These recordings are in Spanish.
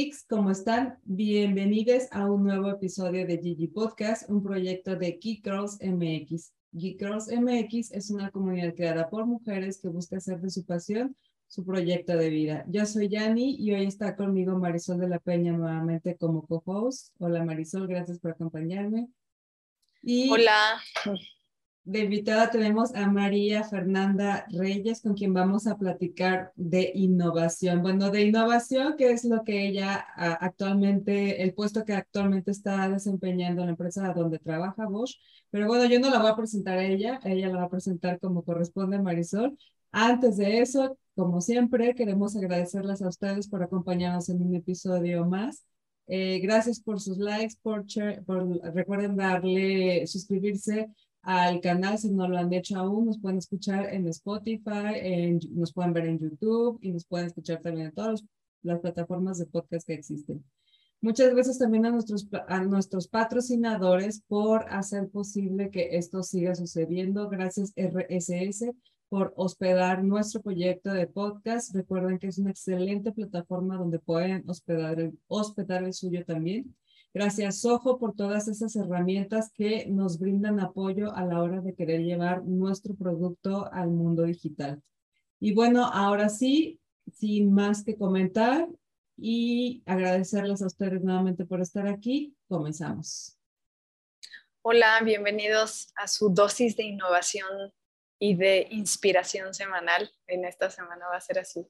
geeks, ¿cómo están? Bienvenidos a un nuevo episodio de Gigi Podcast, un proyecto de Geek Girls MX. Geek Girls MX es una comunidad creada por mujeres que busca hacer de su pasión su proyecto de vida. Yo soy Yani y hoy está conmigo Marisol de la Peña nuevamente como co-host. Hola Marisol, gracias por acompañarme. Hola. De invitada tenemos a María Fernanda Reyes, con quien vamos a platicar de innovación. Bueno, de innovación, que es lo que ella actualmente, el puesto que actualmente está desempeñando en la empresa donde trabaja Bosch. Pero bueno, yo no la voy a presentar a ella, ella la va a presentar como corresponde a Marisol. Antes de eso, como siempre, queremos agradecerles a ustedes por acompañarnos en un episodio más. Eh, gracias por sus likes, por, por recuerden darle, suscribirse al canal si no lo han hecho aún. Nos pueden escuchar en Spotify, nos pueden ver en YouTube y nos pueden escuchar también en todas las plataformas de podcast que existen. Muchas gracias también a nuestros, a nuestros patrocinadores por hacer posible que esto siga sucediendo. Gracias RSS por hospedar nuestro proyecto de podcast. Recuerden que es una excelente plataforma donde pueden hospedar hospedar el suyo también. Gracias, Soho, por todas esas herramientas que nos brindan apoyo a la hora de querer llevar nuestro producto al mundo digital. Y bueno, ahora sí, sin más que comentar y agradecerles a ustedes nuevamente por estar aquí, comenzamos. Hola, bienvenidos a su dosis de innovación y de inspiración semanal. En esta semana va a ser así.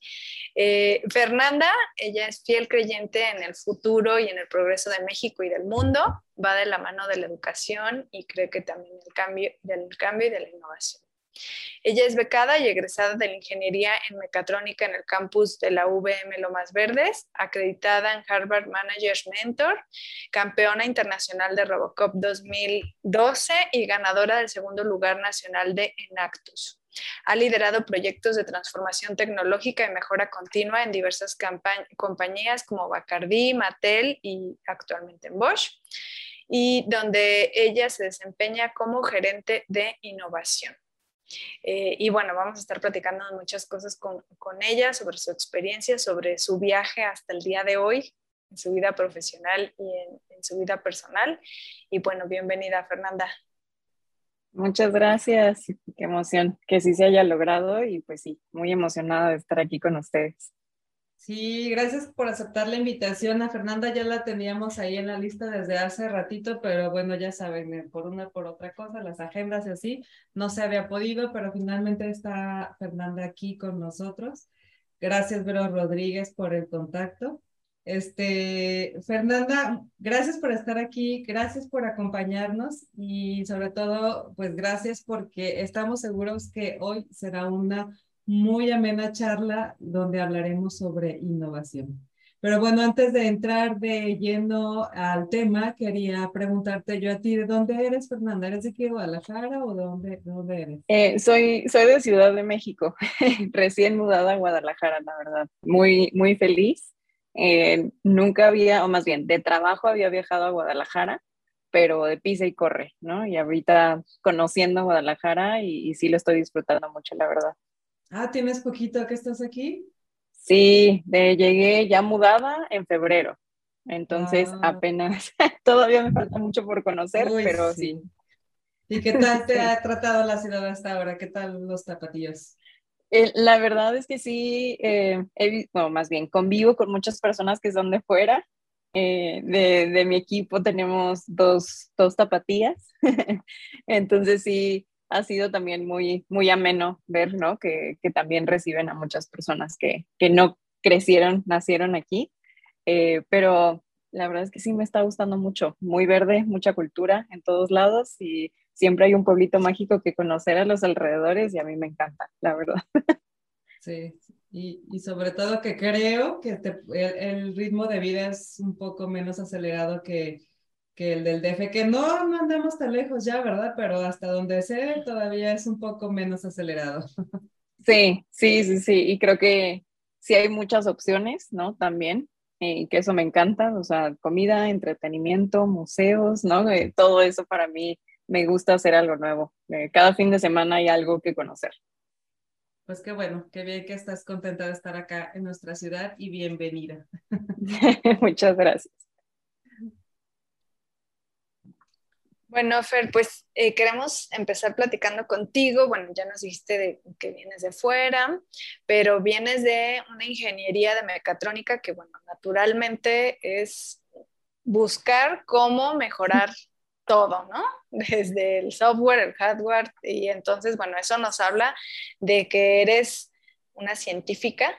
Eh, Fernanda, ella es fiel creyente en el futuro y en el progreso de México y del mundo. Va de la mano de la educación y cree que también el cambio, del cambio y de la innovación. Ella es becada y egresada de la ingeniería en mecatrónica en el campus de la VM Lomas Verdes, acreditada en Harvard Managers Mentor, campeona internacional de Robocop 2012 y ganadora del segundo lugar nacional de Enactus. Ha liderado proyectos de transformación tecnológica y mejora continua en diversas compañías como Bacardi, Mattel y actualmente en Bosch, y donde ella se desempeña como gerente de innovación. Eh, y bueno, vamos a estar platicando muchas cosas con, con, ella, sobre su experiencia, sobre su viaje hasta el día de hoy, en su vida profesional y en, en su vida personal. Y bueno, bienvenida, Fernanda. Muchas gracias, qué emoción que sí se haya logrado y pues sí, muy emocionada de estar aquí con ustedes. Sí, gracias por aceptar la invitación. A Fernanda ya la teníamos ahí en la lista desde hace ratito, pero bueno, ya saben, eh, por una por otra cosa, las agendas y así, no se había podido, pero finalmente está Fernanda aquí con nosotros. Gracias, Vero Rodríguez, por el contacto. Este, Fernanda, gracias por estar aquí, gracias por acompañarnos y sobre todo, pues gracias porque estamos seguros que hoy será una muy amena charla donde hablaremos sobre innovación. Pero bueno, antes de entrar de lleno al tema, quería preguntarte yo a ti, ¿de dónde eres, Fernanda? ¿Eres de aquí de Guadalajara o de dónde, dónde eres? Eh, soy, soy de Ciudad de México, recién mudada a Guadalajara, la verdad. Muy, muy feliz. Eh, nunca había, o más bien, de trabajo había viajado a Guadalajara, pero de pisa y corre, ¿no? Y ahorita conociendo Guadalajara y, y sí lo estoy disfrutando mucho, la verdad. Ah, ¿tienes poquito que estás aquí? Sí, de, llegué ya mudada en febrero. Entonces ah. apenas, todavía me falta mucho por conocer, pero sí. ¿Y qué tal te ha tratado la ciudad hasta ahora? ¿Qué tal los zapatillos? Eh, la verdad es que sí, eh, he, bueno, más bien convivo con muchas personas que son de fuera. Eh, de, de, mi equipo tenemos dos, dos tapatías. Entonces sí, ha sido también muy, muy ameno ver, ¿no? Que, que también reciben a muchas personas que, que no crecieron, nacieron aquí, eh, pero la verdad es que sí me está gustando mucho, muy verde, mucha cultura en todos lados y siempre hay un pueblito mágico que conocer a los alrededores y a mí me encanta, la verdad. Sí, y, y sobre todo que creo que el, ritmo de vida es un poco menos acelerado que, que el del DF, que no, no andamos tan lejos ya, ¿verdad? Pero hasta donde sé todavía es un poco menos acelerado. Sí, sí, sí, sí, y creo que sí hay muchas opciones, ¿no? También, y que eso me encanta, o sea, comida, entretenimiento, museos, ¿no? Eh, todo eso para mí me gusta hacer algo nuevo. Eh, cada fin de semana hay algo que conocer. Pues qué bueno, qué bien que estás contenta de estar acá en nuestra ciudad y bienvenida. Muchas gracias. Bueno, Fer, pues eh, queremos empezar platicando contigo. Bueno, ya nos dijiste de, que vienes de fuera, pero vienes de una ingeniería de mecatrónica que, bueno, naturalmente es buscar cómo mejorar todo, ¿no? Desde el software, el hardware, y entonces, bueno, eso nos habla de que eres una científica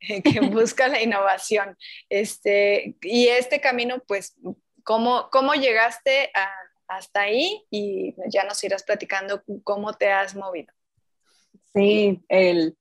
que busca la innovación. Este, y este camino, pues, ¿cómo, cómo llegaste a hasta ahí y ya nos irás platicando cómo te has movido. Sí, el,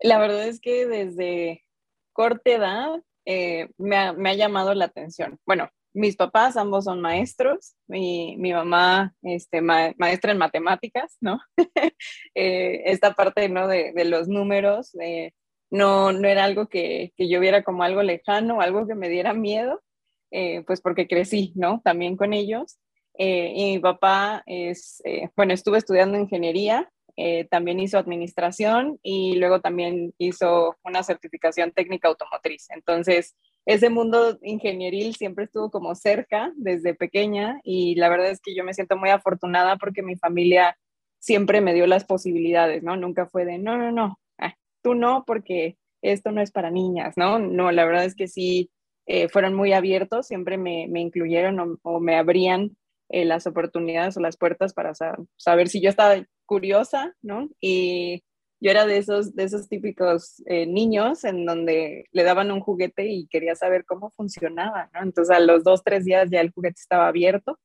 la verdad es que desde corta edad eh, me, ha, me, ha, llamado la atención. Bueno, mis papás ambos son maestros, mi, mi mamá este, maestra en matemáticas, ¿no? eh, esta parte ¿no? de, de los números eh, no, no era algo que, que, yo viera como algo lejano, algo que me diera miedo, eh, pues porque crecí, ¿no? También con ellos. Eh, y mi papá es, eh, bueno, estuvo estudiando ingeniería, eh, también hizo administración y luego también hizo una certificación técnica automotriz. Entonces, ese mundo ingenieril siempre estuvo como cerca desde pequeña y la verdad es que yo me siento muy afortunada porque mi familia siempre me dio las posibilidades, ¿no? Nunca fue de, no, no, no, ah, tú no, porque esto no es para niñas, ¿no? No, la verdad es que sí, fueron muy abiertos, siempre me, me incluyeron o, o, me abrían eh, las oportunidades o las puertas para saber si yo estaba curiosa, ¿no? Y yo era de esos, de esos típicos eh, niños en donde le daban un juguete y quería saber cómo funcionaba, ¿no? Entonces a los dos, tres días ya el juguete estaba abierto.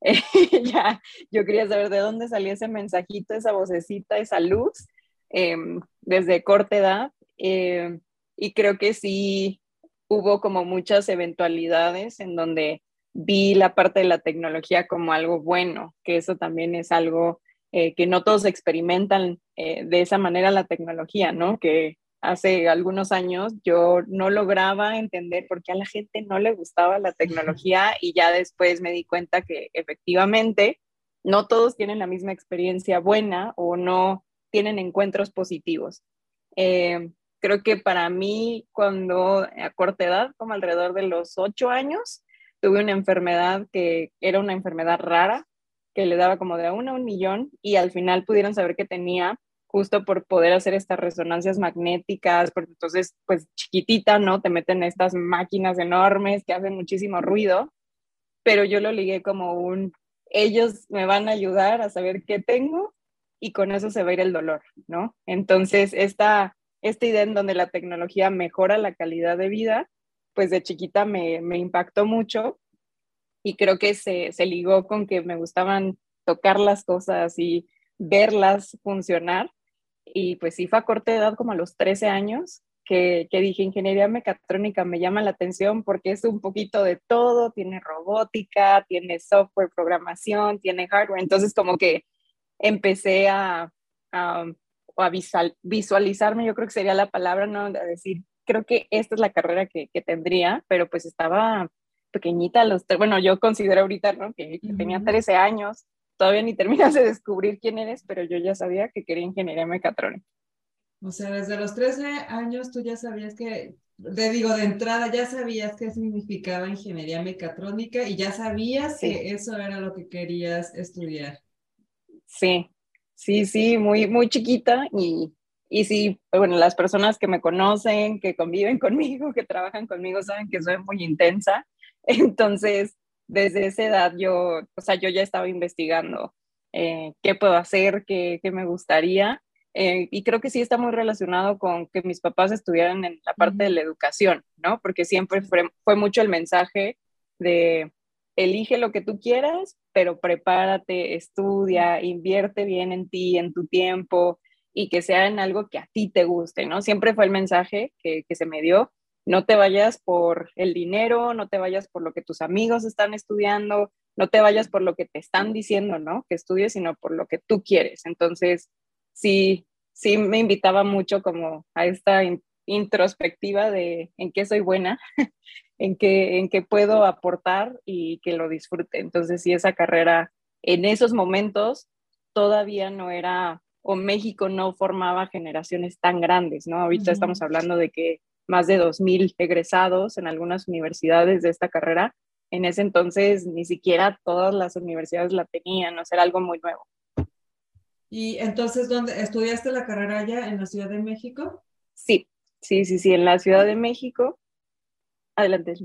ya yo quería saber de dónde salía ese mensajito, esa vocecita, esa luz, em, desde corta edad. Em, y creo que sí hubo como muchas eventualidades en donde vi la parte de la tecnología como algo bueno, que eso también es algo eh, que no todos experimentan eh, de esa manera la tecnología, ¿no? Que hace algunos años yo no lograba entender por qué a la gente no le gustaba la tecnología y ya después me di cuenta que efectivamente no todos tienen la misma experiencia buena o no tienen encuentros positivos. Eh, creo que para mí, cuando a corta edad, como alrededor de los ocho años, tuve una enfermedad que era una enfermedad rara, que le daba como de a uno a un millón y al final pudieron saber que tenía justo por poder hacer estas resonancias magnéticas, porque entonces, pues chiquitita, ¿no? Te meten estas máquinas enormes que hacen muchísimo ruido, pero yo lo ligué como un, ellos me van a ayudar a saber qué tengo y con eso se va a ir el dolor, ¿no? Entonces, esta, esta idea en donde la tecnología mejora la calidad de vida, pues de chiquita me, me impactó mucho y creo que se, se, ligó con que me gustaban tocar las cosas y verlas funcionar. Y pues sí fue a corta edad, como a los 13 años, que, que, dije, ingeniería mecatrónica me llama la atención porque es un poquito de todo, tiene robótica, tiene software, programación, tiene hardware. Entonces como que empecé a, a, a visualizarme, yo creo que sería la palabra, ¿no? A decir, creo que esta es la carrera que, que tendría, pero pues estaba pequeñita, los bueno, yo considero ahorita, ¿no? Que, tenía 13 años, todavía ni terminas de descubrir quién eres, pero yo ya sabía que quería ingeniería mecatrónica. O sea, desde los 13 años tú ya sabías que, te digo, de entrada ya sabías qué significaba ingeniería mecatrónica y ya sabías que eso era lo que querías estudiar. Sí, sí, sí, muy, muy chiquita y y sí, bueno, las personas que me conocen, que conviven conmigo, que trabajan conmigo, saben que soy muy intensa. Entonces, desde esa edad yo, o sea, yo ya estaba investigando eh, qué puedo hacer, qué, qué me gustaría. Eh, y creo que sí está muy relacionado con que mis papás estuvieran en la parte de la educación, ¿no? Porque siempre fue, fue mucho el mensaje de elige lo que tú quieras, pero prepárate, estudia, invierte bien en ti, en tu tiempo, y que sea en algo que a ti te guste, ¿no? Siempre fue el mensaje que, que se me dio, no te vayas por el dinero, no te vayas por lo que tus amigos están estudiando, no te vayas por lo que te están diciendo, ¿no? Que estudies, sino por lo que tú quieres. Entonces, sí, sí me invitaba mucho como a esta introspectiva de en qué soy buena, en qué, en qué puedo aportar y que lo disfrute. Entonces, sí, esa carrera en esos momentos todavía no era o México no formaba generaciones tan grandes, ¿no? Ahorita estamos hablando de que más de 2.000 egresados en algunas universidades de esta carrera. En ese entonces ni siquiera todas las universidades la tenían, o sea, era algo muy nuevo. ¿Y entonces dónde estudiaste la carrera allá en la Ciudad de México? Sí, sí, sí, sí, en la Ciudad de México. Adelante.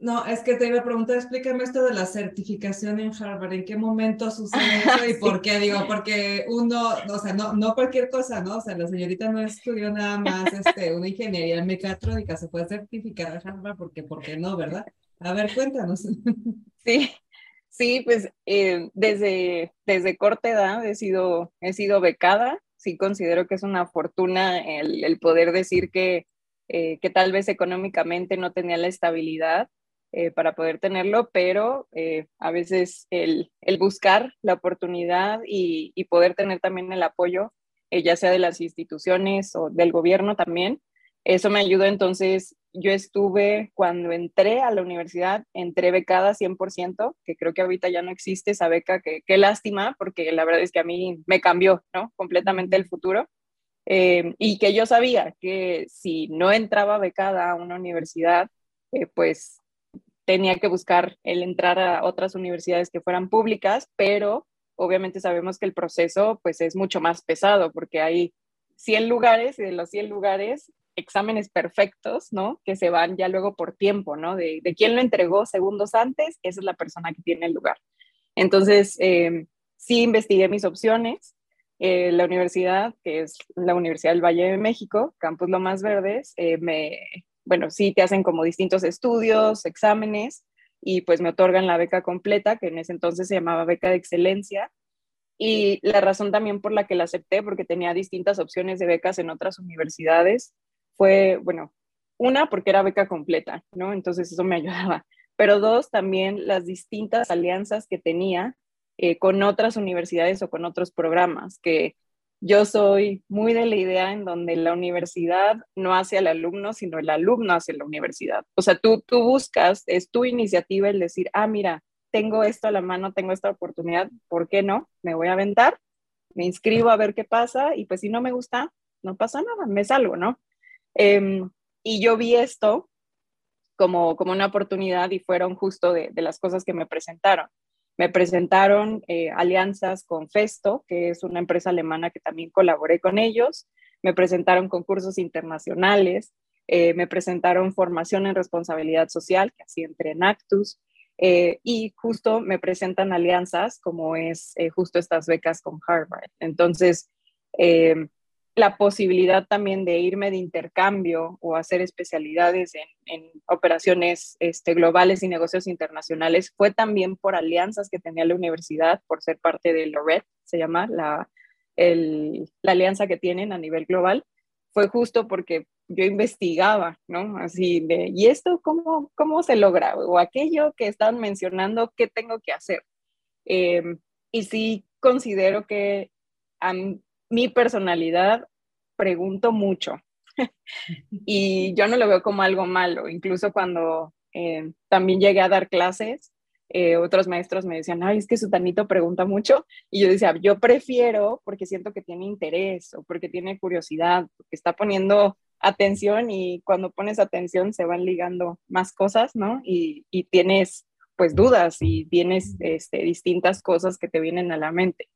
No, es que te iba a preguntar, explícame esto de la certificación en Harvard, ¿en qué momento sucede eso y por qué? Digo, porque uno, o sea, no, no cualquier cosa, ¿no? O sea, la señorita no estudió nada más este, una ingeniería mecatrónica, se puede certificar a Harvard porque, ¿por qué no, verdad? A ver, cuéntanos. Sí, sí, pues eh, desde, desde corta edad he sido, he sido becada, sí considero que es una fortuna el, el poder decir que, eh, que tal vez económicamente no tenía la estabilidad eh, para poder tenerlo, pero eh, a veces el, el, buscar la oportunidad y, y, poder tener también el apoyo, eh, ya sea de las instituciones o del gobierno también, eso me ayudó. Entonces, yo estuve, cuando entré a la universidad, entré becada 100%, que creo que ahorita ya no existe esa beca, que qué lástima, porque la verdad es que a mí me cambió, ¿no? Completamente el futuro. y que yo sabía que si no entraba becada a una universidad, pues tenía que buscar el entrar a otras universidades que fueran públicas, pero obviamente sabemos que el proceso pues es mucho más pesado porque hay 100 lugares y de los 100 lugares exámenes perfectos, ¿no? Que se van ya luego por tiempo, ¿no? De, de quién lo entregó segundos antes, esa es la persona que tiene el lugar. Entonces, eh, sí investigué mis opciones. Eh, la universidad, que es la Universidad del Valle de México, Campus Lomas Verdes, eh, me, bueno, sí te hacen como distintos estudios, exámenes, y pues me otorgan la beca completa, que en ese entonces se llamaba beca de excelencia. Y la razón también por la que la acepté, porque tenía distintas opciones de becas en otras universidades, fue, bueno, una, porque era beca completa, ¿no? Entonces eso me ayudaba. Pero dos, también las distintas alianzas que tenía eh, con otras universidades o con otros programas, que yo soy muy de la idea en donde la universidad no hace al alumno, sino el alumno hace la universidad. O sea, tú, tú buscas, es tu iniciativa el decir, ah, mira, tengo esto a la mano, tengo esta oportunidad, ¿por qué no? Me voy a aventar, me inscribo a ver qué pasa y pues si no me gusta, no pasa nada, me salgo, ¿no? Em, y yo vi esto como, como una oportunidad y fueron justo de, de las cosas que me presentaron. Me presentaron eh, alianzas con Festo, que es una empresa alemana que también colaboré con ellos. Me presentaron concursos internacionales. Eh, me presentaron formación en responsabilidad social, que así entré en Actus. Eh, y justo me presentan alianzas como es justo estas becas con Harvard. Entonces, la posibilidad también de irme de intercambio o hacer especialidades en, operaciones este, globales y negocios internacionales fue también por alianzas que tenía la universidad, por ser parte de LORET, se llama la, la alianza que tienen a nivel global. Fue justo porque yo investigaba, ¿no? Así de, ¿y esto cómo, cómo se logra? O aquello que están mencionando, ¿qué tengo que hacer? Em, y sí considero que a mi personalidad pregunto mucho y yo no lo veo como algo malo, incluso cuando eh, también llegué a dar clases, eh, otros maestros me decían, ay, es que su tanito pregunta mucho, y yo decía, yo prefiero porque siento que tiene interés o porque tiene curiosidad, porque está poniendo atención y cuando pones atención se van ligando más cosas, ¿no? Y, y tienes pues dudas y tienes este, distintas cosas que te vienen a la mente.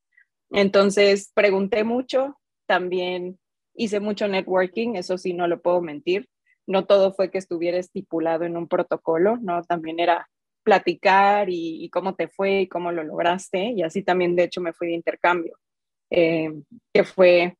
Entonces, pregunté mucho, también hice mucho networking, eso sí, no lo puedo mentir. No todo fue que estuviera estipulado en un protocolo, ¿no? También era platicar y, cómo te fue y cómo lo lograste. Y así también, de hecho, me fui de intercambio, eh, que fue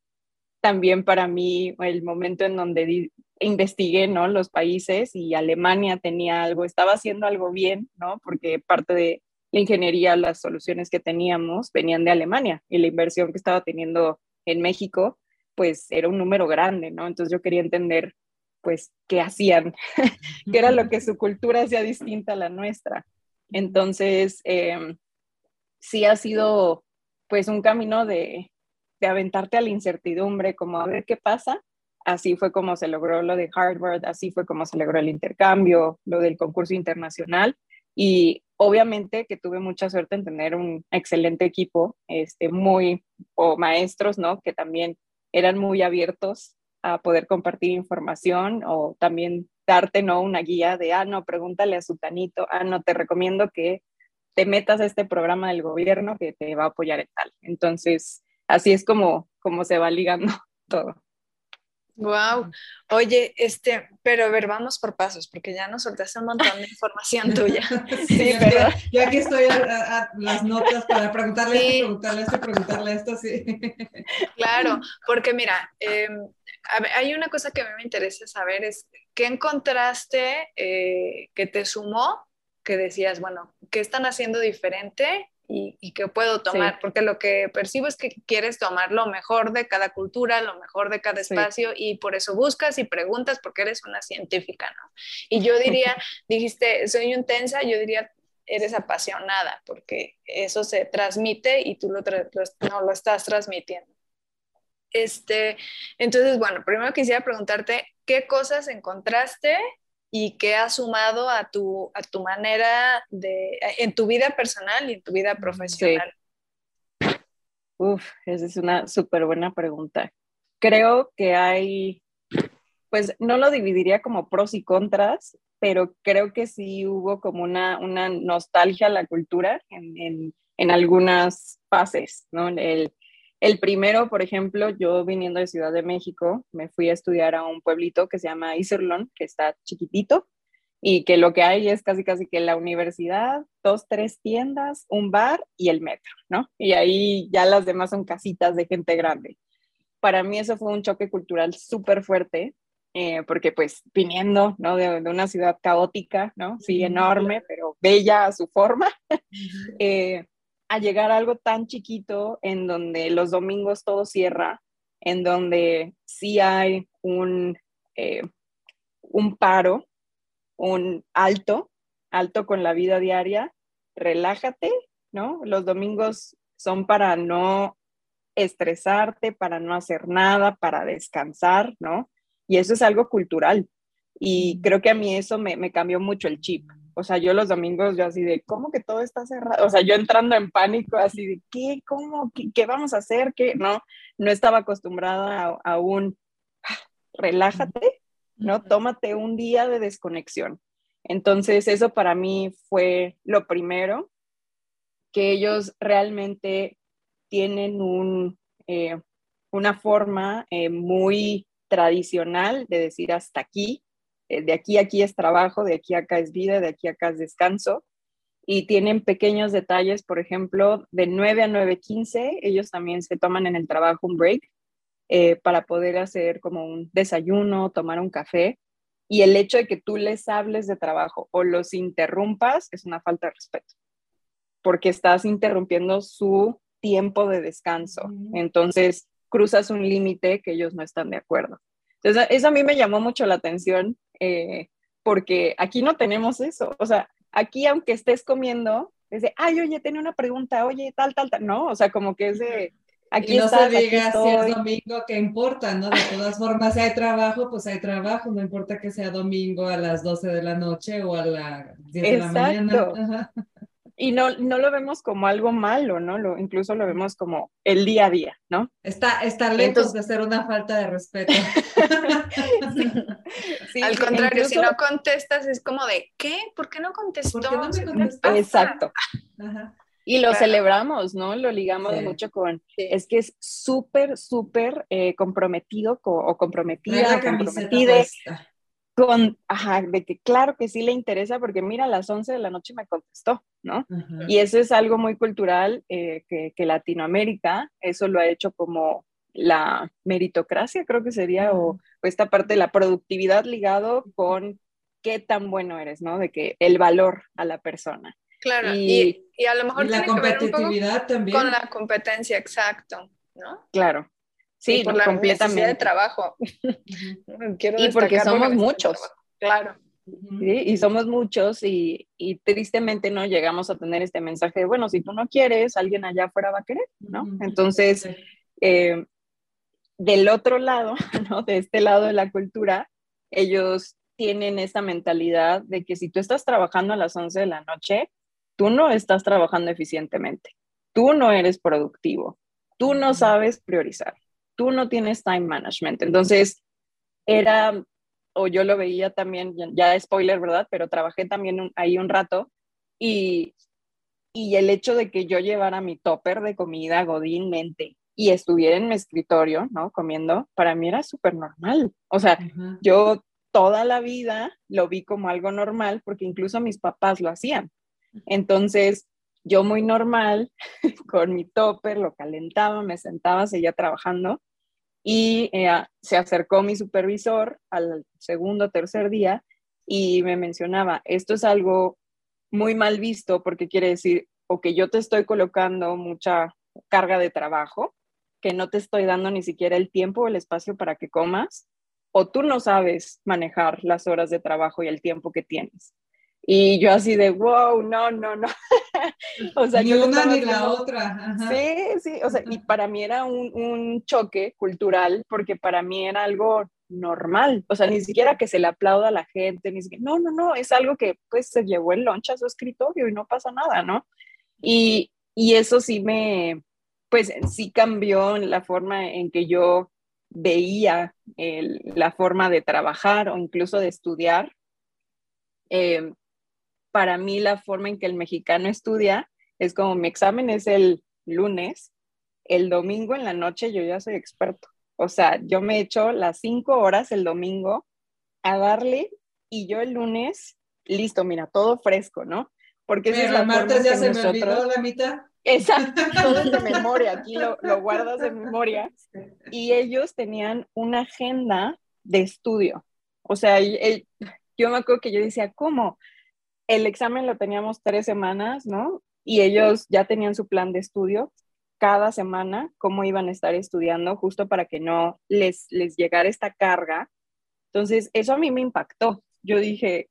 también para mí el momento en donde investigué, ¿no? Los países y Alemania tenía algo, estaba haciendo algo bien, ¿no? Porque parte de la ingeniería, las soluciones que teníamos venían de Alemania y la inversión que estaba teniendo en México, pues era un número grande, ¿no? Entonces yo quería entender, pues, qué hacían, qué era lo que su cultura hacía distinta a la nuestra. Entonces, em, sí ha sido, pues, un camino de, de aventarte a la incertidumbre, como a ver qué pasa. Así fue como se logró lo de Harvard, así fue como se logró el intercambio, lo del concurso internacional. Y obviamente que tuve mucha suerte en tener un excelente equipo, este, muy, o maestros, ¿no? Que también eran muy abiertos a poder compartir información o también darte, ¿no? Una guía de, ah, no, pregúntale a su tanito, ah, no, te recomiendo que te metas a este programa del gobierno que te va a apoyar en tal. Entonces, así es como, como se va ligando todo. Wow. Oye, este, pero a ver, vamos por pasos, porque ya nos soltaste un montón de información tuya. sí, pero yo aquí estoy a, las notas para preguntarle esto, preguntarle esto, preguntarle esto, sí. Claro, porque mira, em, hay una cosa que a mí me interesa saber es qué encontraste eh, que te sumó, que decías, bueno, ¿qué están haciendo diferente y, y qué puedo tomar, porque lo que percibo es que quieres tomar lo mejor de cada cultura, lo mejor de cada espacio y por eso buscas y preguntas porque eres una científica, ¿no? Y yo diría, dijiste, soy intensa, yo diría, eres apasionada porque eso se transmite y tú lo, no lo estás transmitiendo. Este, entonces, bueno, primero quisiera preguntarte, ¿qué cosas encontraste y qué has sumado a tu, a tu manera de, en tu vida personal y en tu vida profesional? Uf, esa es una súper buena pregunta. Creo que hay, pues no lo dividiría como pros y contras, pero creo que sí hubo como una, una nostalgia a la cultura en, en, en algunas fases, ¿no? El, el primero, por ejemplo, yo viniendo de Ciudad de México, me fui a estudiar a un pueblito que se llama Iserlon, que está chiquitito, y que lo que hay es casi casi que la universidad, dos, tres tiendas, un bar y el metro, ¿no? Y ahí ya las demás son casitas de gente grande. Para mí eso fue un choque cultural súper fuerte, eh, porque pues viniendo, ¿no? De, una ciudad caótica, ¿no? Sí, enorme, pero bella a su forma. eh, a llegar a algo tan chiquito en donde los domingos todo cierra, en donde sí hay un, eh, un paro, un alto, alto con la vida diaria, relájate, ¿no? Los domingos son para no estresarte, para no hacer nada, para descansar, ¿no? Y eso es algo cultural. Y creo que a mí eso me, me cambió mucho el chip. O sea, yo los domingos, yo así de, ¿cómo que todo está cerrado? O sea, yo entrando en pánico, así de, ¿qué? ¿Cómo? ¿Qué, vamos a hacer? ¿Qué? No, no estaba acostumbrada a, un, relájate, ¿no? Tómate un día de desconexión. Entonces, eso para mí fue lo primero, que ellos realmente tienen un, eh, una forma eh, muy tradicional de decir hasta aquí, eh, de aquí a aquí es trabajo, de aquí a acá es vida, de aquí a acá es descanso. Y tienen pequeños detalles, por ejemplo, de 9 a 9.15, ellos también se toman en el trabajo un break eh, para poder hacer como un desayuno, tomar un café. Y el hecho de que tú les hables de trabajo o los interrumpas es una falta de respeto, porque estás interrumpiendo su tiempo de descanso. Entonces, cruzas un límite que ellos no están de acuerdo. Entonces, eso a mí me llamó mucho la atención eh, porque aquí no tenemos eso. O sea, aquí aunque estés comiendo, es de, ay, oye, tengo una pregunta, oye, tal, tal, tal. No, o sea, como que es de, aquí y no se diga si es domingo, ¿qué importa, no? De todas formas, si hay trabajo, pues hay trabajo, no importa que sea domingo a las 12 de la noche o a las 10 de la mañana. Y no, no lo vemos como algo malo, ¿no? Lo, incluso lo vemos como el día a día, ¿no? Está, está lejos de ser una falta de respeto. Al contrario, si no contestas es como de, ¿qué? ¿Por qué no contestó? Exacto. Y lo celebramos, ¿no? Lo ligamos mucho con, es que es súper, súper eh, comprometido o comprometida, comprometida con, ajá, de que claro que sí le interesa porque mira, a las 11 de la noche me contestó, ¿no? Y eso es algo muy cultural eh, que, que, Latinoamérica, eso lo ha hecho como la meritocracia, creo que sería, o, esta parte de la productividad ligado con qué tan bueno eres, ¿no? De que el valor a la persona. Claro, y, y, a lo mejor... la competitividad también. Con la competencia, exacto, ¿no? Claro. Sí, por la completamente. de trabajo. y porque somos muchos. Claro. Sí, y somos muchos y, y, tristemente no llegamos a tener este mensaje de, bueno, si tú no quieres, alguien allá afuera va a querer, ¿no? Entonces, eh, del otro lado, ¿no? De este lado de la cultura, ellos tienen esa mentalidad de que si tú estás trabajando a las 11 de la noche, tú no estás trabajando eficientemente, tú no eres productivo, tú no sabes priorizar, tú no tienes time management. Entonces, era, o yo lo veía también, ya spoiler, ¿verdad? Pero trabajé también ahí un rato y, y el hecho de que yo llevara mi topper de comida godínmente y estuviera en mi escritorio, ¿no? Comiendo, para mí era súper normal. O sea, yo toda la vida lo vi como algo normal porque incluso mis papás lo hacían. Entonces, yo muy normal, con mi topper, lo calentaba, me sentaba, seguía trabajando y eh, se acercó mi supervisor al segundo, tercer día y me mencionaba, esto es algo muy mal visto porque quiere decir o que yo te estoy colocando mucha carga de trabajo, que no te estoy dando ni siquiera el tiempo o el espacio para que comas, o tú no sabes manejar las horas de trabajo y el tiempo que tienes. Y yo así de, wow, no, no, no. o sea, ni una ni la otra. Sí, sí, o sea, y para mí era un, un, choque cultural porque para mí era algo normal, o sea, ni siquiera que se le aplauda a la gente, ni siquiera, no, no, no, es algo que pues se llevó el lunch a su escritorio y no pasa nada, ¿no? Y, y eso sí me, pues sí cambió la forma en que yo veía la forma de trabajar o incluso de estudiar. Eh, para mí la forma en que el mexicano estudia es como mi examen es el lunes, el domingo en la noche yo ya soy experto. O sea, yo me echo las cinco horas el domingo a darle y yo el lunes, listo, mira, todo fresco, ¿no? Porque Pero es la martes ya se me olvidó la mitad. Exacto, todo es de memoria, aquí lo, lo guardas de memoria. Y ellos tenían una agenda de estudio. O sea, yo me acuerdo que yo decía, ¿cómo? El examen lo teníamos tres semanas, ¿no? Y ellos ya tenían su plan de estudio cada semana, cómo iban a estar estudiando, justo para que no les, les llegara esta carga. Entonces, eso a mí me impactó. Yo dije,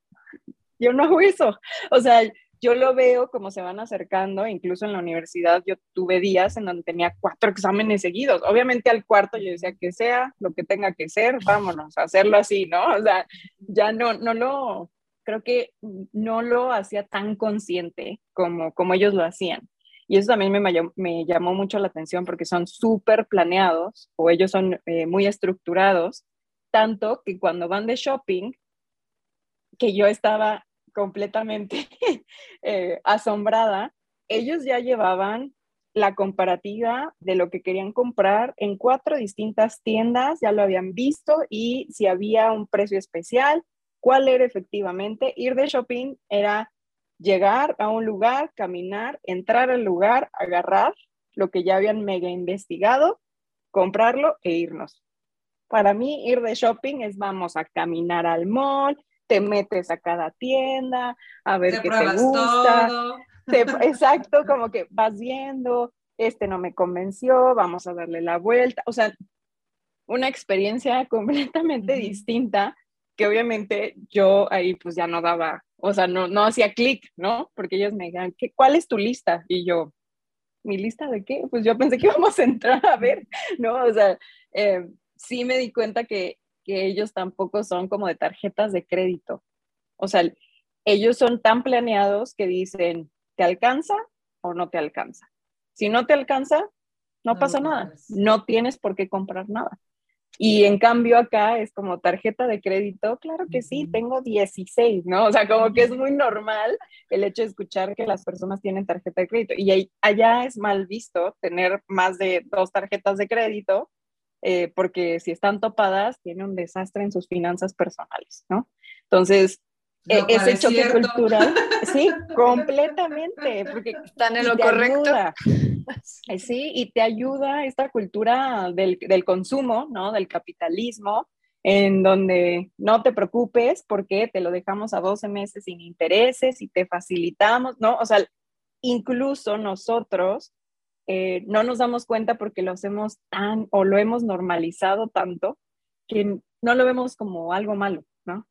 yo no hago eso. O sea, yo lo veo como se van acercando, incluso en la universidad yo tuve días en donde tenía cuatro exámenes seguidos. Obviamente al cuarto yo decía que sea lo que tenga que ser, vámonos a hacerlo así, ¿no? O sea, ya no, no lo, creo que no lo hacía tan consciente como, como ellos lo hacían. Y eso también me, me llamó mucho la atención porque son súper planeados o ellos son eh, muy estructurados, tanto que cuando van de shopping, que yo estaba completamente eh, asombrada, ellos ya llevaban la comparativa de lo que querían comprar en cuatro distintas tiendas, ya lo habían visto y si había un precio especial, cuál era efectivamente. Ir de shopping era llegar a un lugar, caminar, entrar al lugar, agarrar lo que ya habían mega investigado, comprarlo e irnos. Para mí, ir de shopping es vamos a caminar al mall, te metes a cada tienda, a ver qué te gusta. exacto, como que vas viendo, este no me convenció, vamos a darle la vuelta. O sea, una experiencia completamente distinta que obviamente yo ahí pues ya no daba, o sea, no, no hacía clic, ¿no? Porque ellos me dijeron, ¿qué, ¿cuál es tu lista? Y yo, ¿mi lista de qué? Pues yo pensé que íbamos a entrar a ver, ¿no? O sea, eh, sí me di cuenta que que ellos tampoco son como de tarjetas de crédito. O sea, ellos son tan planeados que dicen, ¿te alcanza o no te alcanza? Si no te alcanza, no, pasa nada. No tienes por qué comprar nada. Y en cambio acá es como tarjeta de crédito, claro que sí, tengo 16, ¿no? O sea, como que es muy normal el hecho de escuchar que las personas tienen tarjeta de crédito. Y allá es mal visto tener más de dos tarjetas de crédito eh, porque si están topadas, tiene un desastre en sus finanzas personales, ¿no? Entonces, e, ese choque cultural, sí, completamente, porque están en lo correcto. Eh, sí, y te ayuda esta cultura del, del, consumo, ¿no? Del capitalismo, en donde no te preocupes porque te lo dejamos a 12 meses sin intereses y te facilitamos, ¿no? O sea, incluso nosotros eh, no nos damos cuenta porque lo hacemos tan o lo hemos normalizado tanto que no lo vemos como algo malo, ¿no?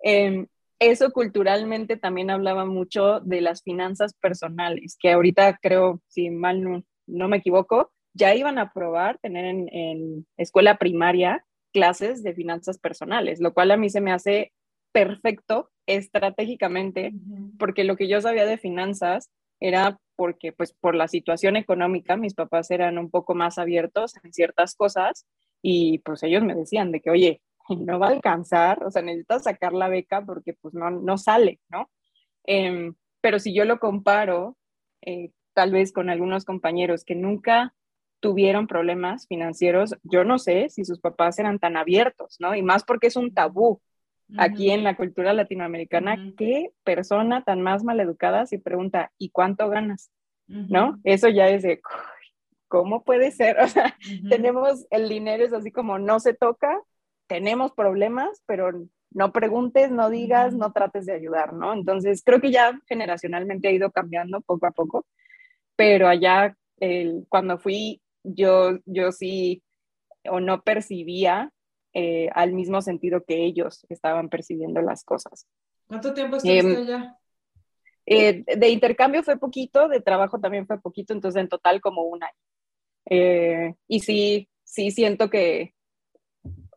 Em, eso culturalmente también hablaba mucho de las finanzas personales, que ahorita creo, si mal no, me equivoco, ya iban a probar tener en, en, escuela primaria clases de finanzas personales, lo cual a mí se me hace perfecto estratégicamente, porque lo que yo sabía de finanzas era porque pues por la situación económica mis papás eran un poco más abiertos en ciertas cosas y pues ellos me decían de que, oye, no va a alcanzar, o sea, necesitas sacar la beca porque pues no, no sale, ¿no? Em, pero si yo lo comparo eh, tal vez con algunos compañeros que nunca tuvieron problemas financieros, yo no sé si sus papás eran tan abiertos, ¿no? Y más porque es un tabú. Aquí en la cultura latinoamericana, ¿qué persona tan más maleducada se pregunta, ¿y cuánto ganas? ¿No? Eso ya es de, ¿cómo puede ser? O sea, tenemos el dinero, es así como no se toca, tenemos problemas, pero no preguntes, no digas, no trates de ayudar, ¿no? Entonces, creo que ya generacionalmente ha ido cambiando poco a poco, pero allá, el, cuando fui, yo, yo sí o no percibía eh, al mismo sentido que ellos estaban percibiendo las cosas. ¿Cuánto tiempo estuviste em, allá? Eh, de intercambio fue poquito, de trabajo también fue poquito, entonces en total como un año. Eh, y sí, sí siento que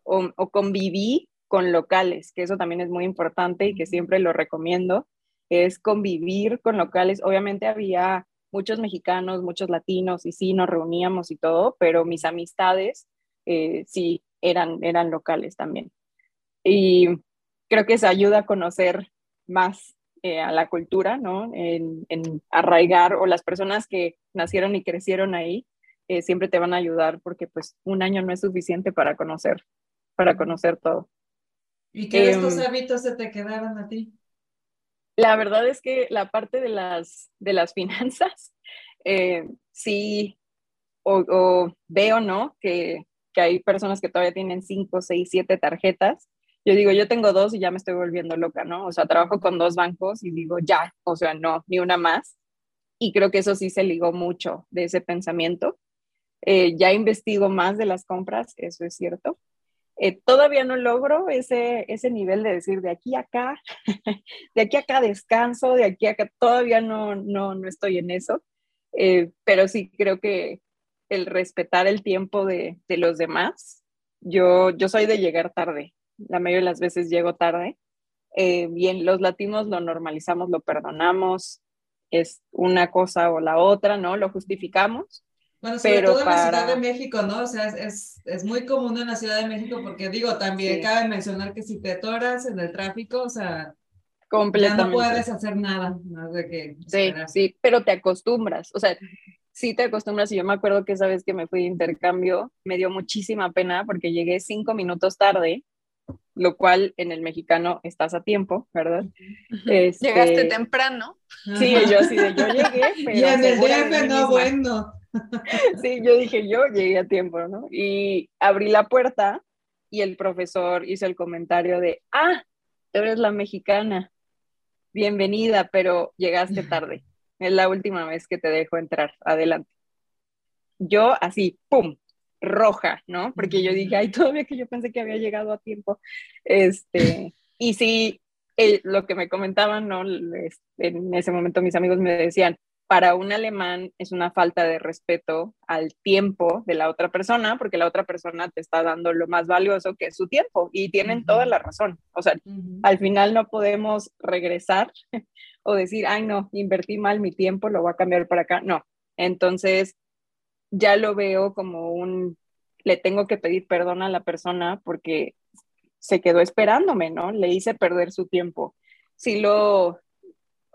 o, conviví con locales, que eso también es muy importante y que siempre lo recomiendo, es convivir con locales. Obviamente había muchos mexicanos, muchos latinos y sí, nos reuníamos y todo, pero mis amistades sí eran, eran locales también. Y creo que se ayuda a conocer más eh, a la cultura, ¿no? En, arraigar o las personas que nacieron y crecieron ahí eh, siempre te van a ayudar porque pues un año no es suficiente para conocer, para conocer todo. ¿Y qué de estos em, hábitos se te quedaron a ti? La verdad es que la parte de las, de las finanzas, eh, sí, o, o, veo, ¿no? Que que hay personas que todavía tienen cinco, seis, siete tarjetas. Yo digo, yo tengo dos y ya me estoy volviendo loca, ¿no? O sea, trabajo con dos bancos y digo, ya, o sea, no, ni una más. Y creo que eso sí se ligó mucho de ese pensamiento. Eh, ya investigo más de las compras, eso es cierto. Eh, todavía no logro ese, ese nivel de decir de aquí a acá, de aquí a acá descanso, de aquí a acá, todavía no, no, no estoy en eso, eh, pero sí creo que, el respetar el tiempo de, los demás. Yo, yo soy de llegar tarde, la mayoría de las veces llego tarde. Eh, bien, los latinos lo normalizamos, lo perdonamos, es una cosa o la otra, ¿no? Lo justificamos. Bueno, sobre pero todo en la Ciudad de México, ¿no? O sea, es, es, muy común en la Ciudad de México porque digo, también cabe mencionar que si te atoras en el tráfico, o sea, Completamente. ya no puedes hacer nada más de que... Sí, sí, pero te acostumbras, o sea, sí te acostumbras y yo me acuerdo que esa vez que me fui de intercambio me dio muchísima pena porque llegué cinco minutos tarde, lo cual en el mexicano estás a tiempo, ¿verdad? Este, Llegaste temprano. Sí, yo así de yo llegué, pero... Y en el DF no, bueno. Sí, yo dije yo llegué a tiempo, ¿no? Y abrí la puerta y el profesor hizo el comentario de, ah, eres la mexicana, bienvenida, pero llegaste tarde es la última vez que te dejo entrar, adelante. Yo así, ¡pum! roja, ¿no? Porque yo dije, ay, todavía que yo pensé que había llegado a tiempo. Este, y sí, lo que me comentaban, ¿no? En ese momento mis amigos me decían, para un alemán es una falta de respeto al tiempo de la otra persona, porque la otra persona te está dando lo más valioso que es su tiempo y tienen toda la razón. O sea, al final no podemos regresar o decir, ay, no, invertí mal mi tiempo, lo voy a cambiar para acá. No. Entonces, ya lo veo como un, le tengo que pedir perdón a la persona porque se quedó esperándome, ¿no? Le hice perder su tiempo. Si lo,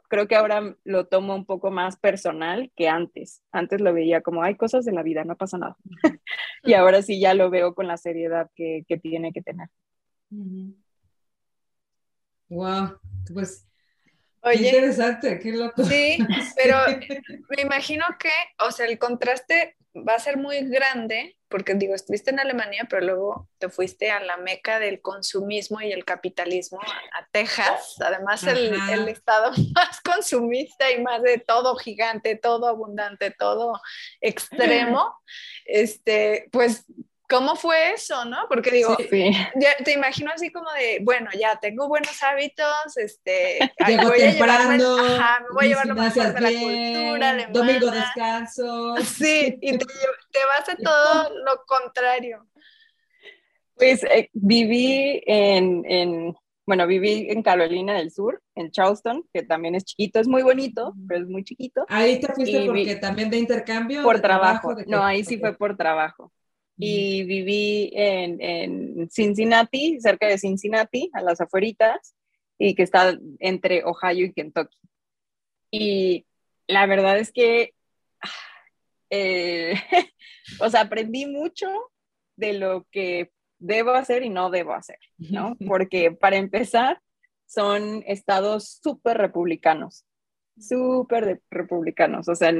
creo que ahora lo tomo un poco más personal que antes. Antes lo veía como, hay cosas de la vida, no pasa nada. y ahora sí ya lo veo con la seriedad que, que tiene que tener. Wow, pues Oye, interesante, qué loco. Sí, pero me imagino que, o sea, el contraste va a ser muy grande, porque digo, estuviste en Alemania, pero luego te fuiste a la meca del consumismo y el capitalismo, a, Texas, además el, el, estado más consumista y más de todo gigante, todo abundante, todo extremo, este, pues ¿Cómo fue eso, no? Porque digo, Ya, te imagino así como de, bueno, ya tengo buenos hábitos, este, Llego voy temprano, a ajá, me voy a llevar lo mejor de la cultura alemana. Domingo descanso. Sí, y te, te, vas a todo lo contrario. Pues eh, viví en, en, bueno, viví en Carolina del Sur, en Charleston, que también es chiquito, es muy bonito, pero es muy chiquito. Ahí te fuiste porque también de intercambio. Por trabajo, no, ahí sí fue por trabajo. Y viví en, en, Cincinnati, cerca de Cincinnati, a las afueritas, y que está entre Ohio y Kentucky. Y la verdad es que, eh, o sea, aprendí mucho de lo que debo hacer y no debo hacer, ¿no? Porque para empezar, son estados súper republicanos, súper republicanos, o sea,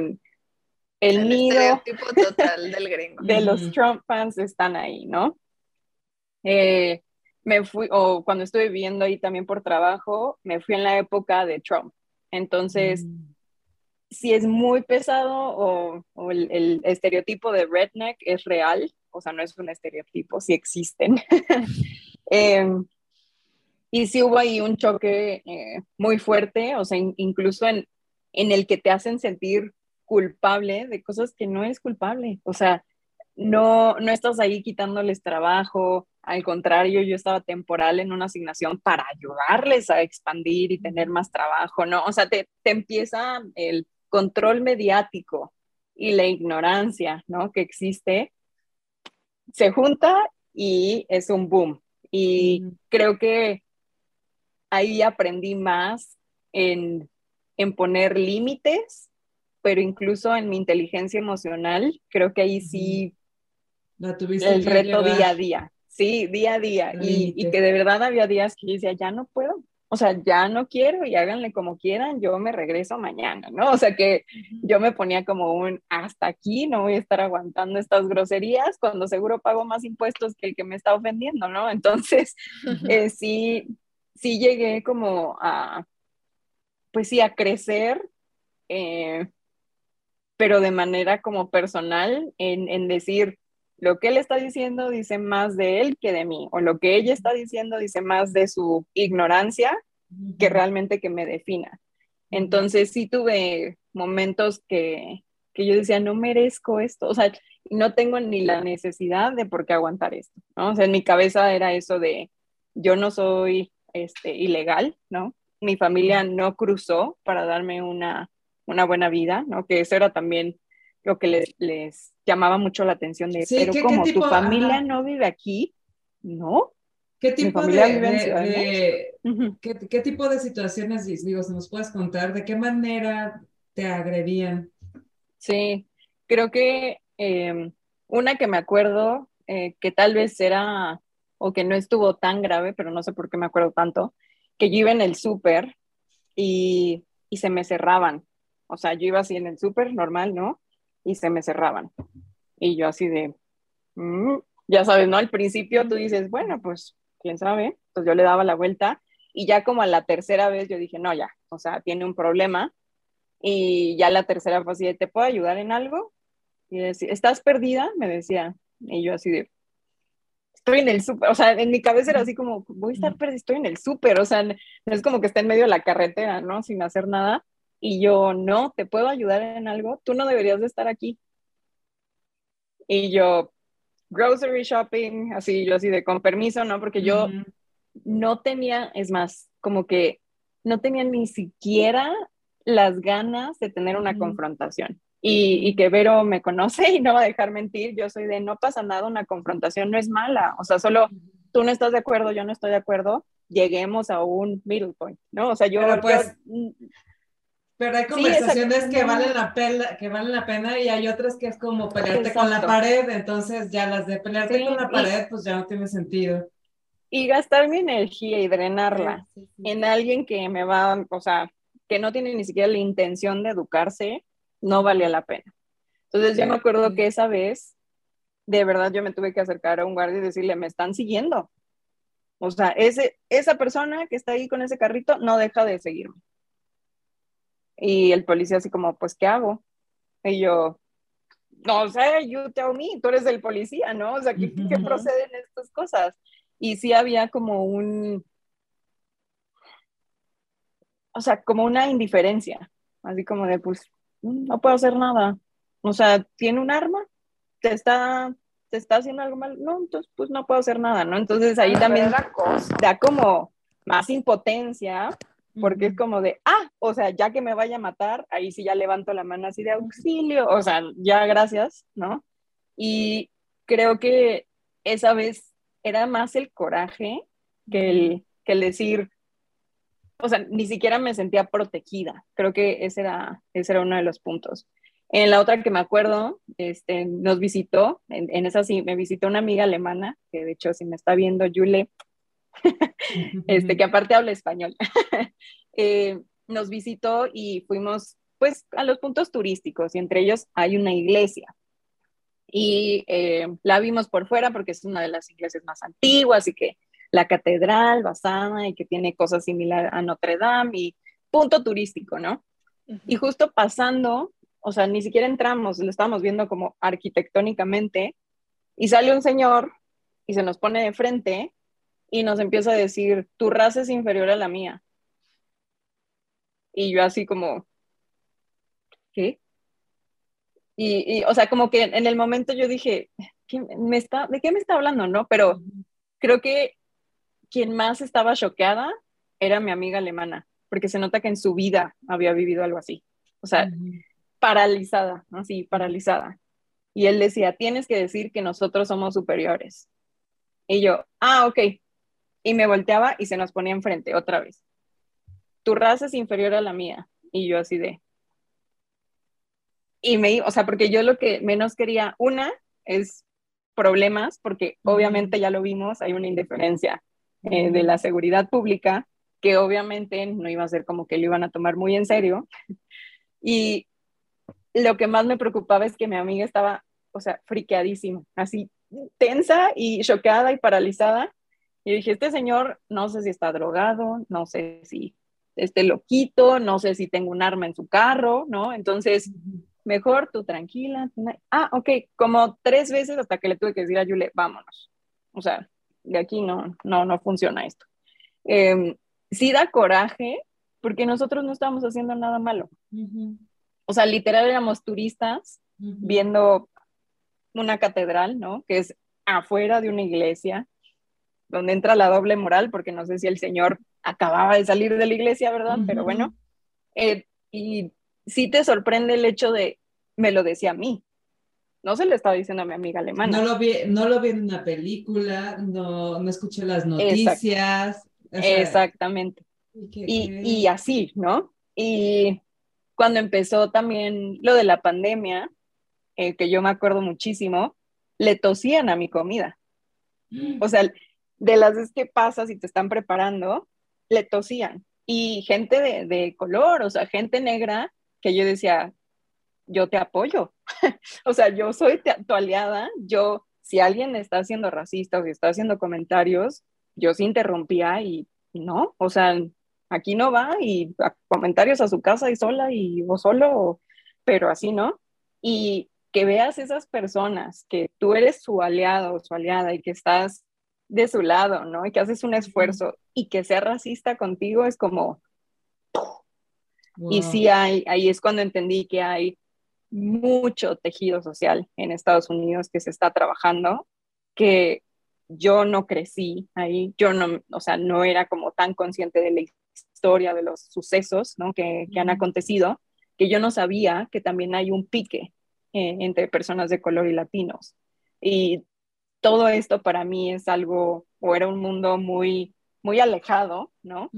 el, el, nido total del gringo. de los Trump fans están ahí, ¿no? Eh, me fui, o cuando estuve viviendo ahí también por trabajo, me fui en la época de Trump. Entonces, mm. si es muy pesado o, el, el, estereotipo de redneck es real, o sea, no es un estereotipo, sí existen. Em, y sí hubo ahí un choque eh, muy fuerte, o sea, incluso en, en el que te hacen sentir culpable de cosas que no es culpable. O sea, no, no estás ahí quitándoles trabajo, al contrario, yo estaba temporal en una asignación para ayudarles a expandir y tener más trabajo, ¿no? O sea, te, te empieza el control mediático y la ignorancia, ¿no? Que existe se junta y es un boom. Y creo que ahí aprendí más en, poner límites, pero incluso en mi inteligencia emocional, creo que ahí sí el reto día a día. Sí, día a día. Y, y, que de verdad había días que decía, ya no puedo, o sea, ya no quiero y háganle como quieran, yo me regreso mañana, ¿no? O sea que yo me ponía como un hasta aquí, no voy a estar aguantando estas groserías cuando seguro pago más impuestos que el que me está ofendiendo, ¿no? Entonces, eh, sí, sí llegué como a, pues sí, a crecer, eh, pero de manera como personal, en, en decir, lo que él está diciendo dice más de él que de mí, o lo que ella está diciendo dice más de su ignorancia que realmente que me defina. Entonces sí tuve momentos que, que yo decía, no merezco esto, o sea, no tengo ni la necesidad de por qué aguantar esto, ¿no? O sea, en mi cabeza era eso de, yo no soy este, ilegal, ¿no? Mi familia no cruzó para darme una, una buena vida, ¿no? Que eso era también lo que les, les llamaba mucho la atención de, pero como tu familia no vive aquí, ¿no? ¿Qué tipo de, ¿qué, tipo de situaciones, digo, si nos puedes contar, de qué manera te agredían? Sí, creo que em, una que me acuerdo, eh, que tal vez era, o que no estuvo tan grave, pero no sé por qué me acuerdo tanto, que yo iba en el súper y, y se me cerraban. O sea, yo iba así en el súper normal, ¿no? y se me cerraban. Y yo así de, mm", ya sabes, ¿no? Al principio tú dices, bueno, pues quién sabe. Pues yo le daba la vuelta y ya como a la tercera vez yo dije, no, ya, o sea, tiene un problema. Y ya la tercera fue así ¿te puedo ayudar en algo? Y decía, ¿estás perdida? Me decía. Y yo así de, estoy en el súper, o sea, en mi cabeza era así como, voy a estar perdida, estoy en el súper, o sea, no es como que esté en medio de la carretera, ¿no? Sin hacer nada. Y yo, no, ¿te puedo ayudar en algo? Tú no deberías de estar aquí. Y yo, grocery shopping, así, yo así de con permiso, ¿no? Porque yo no tenía, es más, como que no tenía ni siquiera las ganas de tener una confrontación. Y, y, que Vero me conoce y no va a dejar mentir, yo soy de no pasa nada, una confrontación no es mala, o sea, solo tú no estás de acuerdo, yo no estoy de acuerdo, lleguemos a un middle point, ¿no? O sea, yo, pues, pero hay conversaciones que valen la pena, que valen la pena y hay otras que es como pelearte con la pared, entonces ya las de pelearte con la pared pues ya no tiene sentido. Y gastar mi energía y drenarla en alguien que me va, o sea, que no tiene ni siquiera la intención de educarse, no valía la pena. Entonces yo me acuerdo que esa vez, de verdad yo me tuve que acercar a un guardia y decirle, me están siguiendo. O sea, ese, esa persona que está ahí con ese carrito no deja de seguirme. Y el policía así como, pues, ¿qué hago? Y yo, no sé, you tell me, tú eres el policía, ¿no? O sea, ¿qué, proceden estas cosas? Y sí había como un, o sea, como una indiferencia, así como de, pues, no puedo hacer nada. O sea, tiene un arma, te está, te está haciendo algo mal, no, entonces, pues, no puedo hacer nada, ¿no? Entonces ahí también da como, más impotencia, porque es como de, ah, o sea, ya que me vaya a matar, ahí sí ya levanto la mano así de auxilio, o sea, ya gracias, ¿no? Y creo que esa vez era más el coraje que el, que el decir, o sea, ni siquiera me sentía protegida. Creo que ese era, ese era uno de los puntos. En la otra que me acuerdo, este, nos visitó, en, esa sí, me visitó una amiga alemana, que de hecho si me está viendo, Yule, este, que aparte habla español, eh, nos visitó y fuimos pues a los puntos turísticos y entre ellos hay una iglesia. Y eh, la vimos por fuera porque es una de las iglesias más antiguas y que la catedral basada y que tiene cosas similares a Notre Dame y punto turístico, ¿no? Y justo pasando, o sea, ni siquiera entramos, lo estábamos viendo como arquitectónicamente y sale un señor y se nos pone de frente y nos empieza a decir, tu raza es inferior a la mía. Y yo así como, ¿qué? Y, o sea, como que en el momento yo dije, me está, ¿de qué me está hablando? ¿No? Pero creo que quien más estaba choqueada era mi amiga alemana, porque se nota que en su vida había vivido algo así. O sea, paralizada, así, paralizada. Y él decía, tienes que decir que nosotros somos superiores. Y yo, ah, ok. Y me volteaba y se nos ponía enfrente otra vez. Tu raza es inferior a la mía. Y yo así de... Y me, o sea, porque yo lo que menos quería, una, es problemas, porque obviamente ya lo vimos, hay una indiferencia eh, de la seguridad pública, que obviamente no iba a ser como que lo iban a tomar muy en serio. Y lo que más me preocupaba es que mi amiga estaba, o sea, friqueadísima, así tensa y choqueada y paralizada. Y dije, este señor no sé si está drogado, no sé si esté loquito, no sé si tengo un arma en su carro, ¿no? Entonces, mejor tú tranquila. Ah, ok, como tres veces hasta que le tuve que decir a Yule, vámonos. O sea, de aquí no, no, no funciona esto. Eh, sí da coraje porque nosotros no estábamos haciendo nada malo. O sea, literal éramos turistas viendo una catedral, ¿no? Que es afuera de una iglesia, donde entra la doble moral, porque no sé si el Señor acababa de salir de la iglesia, ¿verdad? Pero bueno, eh, y sí te sorprende el hecho de, me lo decía a mí, no se le estaba diciendo a mi amiga alemana. No lo vi, no lo vi en una película, no, no escuché las noticias. Exactamente. Y, y, así, ¿no? Y cuando empezó también lo de la pandemia, eh, que yo me acuerdo muchísimo, le tosían a mi comida. O sea, de las veces que pasas y te están preparando, le tosían. Y gente de, de color, o sea, gente negra, que yo decía, yo te apoyo. o sea, yo soy tu aliada, yo, si alguien está siendo racista o si está haciendo comentarios, yo sí interrumpía y no, o sea, aquí no va y comentarios a su casa y sola y o solo, pero así no. Y que veas esas personas, que tú eres su aliado o su aliada y que estás de su lado, ¿no? Y que haces un esfuerzo y que sea racista contigo es como... Y sí hay, ahí es cuando entendí que hay mucho tejido social en Estados Unidos que se está trabajando, que yo no crecí ahí, yo no, o sea, no era como tan consciente de la historia, de los sucesos ¿no? que, que, han acontecido, que yo no sabía que también hay un pique eh, entre personas de color y latinos. Y todo esto para mí es algo, o era un mundo muy, muy alejado, ¿no?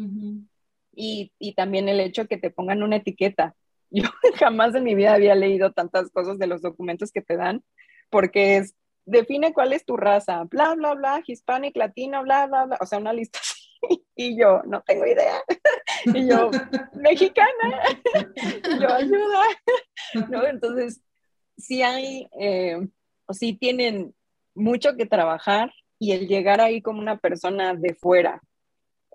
y, y también el hecho que te pongan una etiqueta, yo jamás en mi vida había leído tantas cosas de los documentos que te dan, porque es, define cuál es tu raza, bla, bla, bla, hispanic, latino, bla, bla, bla, o sea, una lista así. Y yo, no tengo idea. Y yo, mexicana. Y yo, ayuda. ¿No? Entonces, sí hay, eh, o sí tienen mucho que trabajar y el llegar ahí como una persona de fuera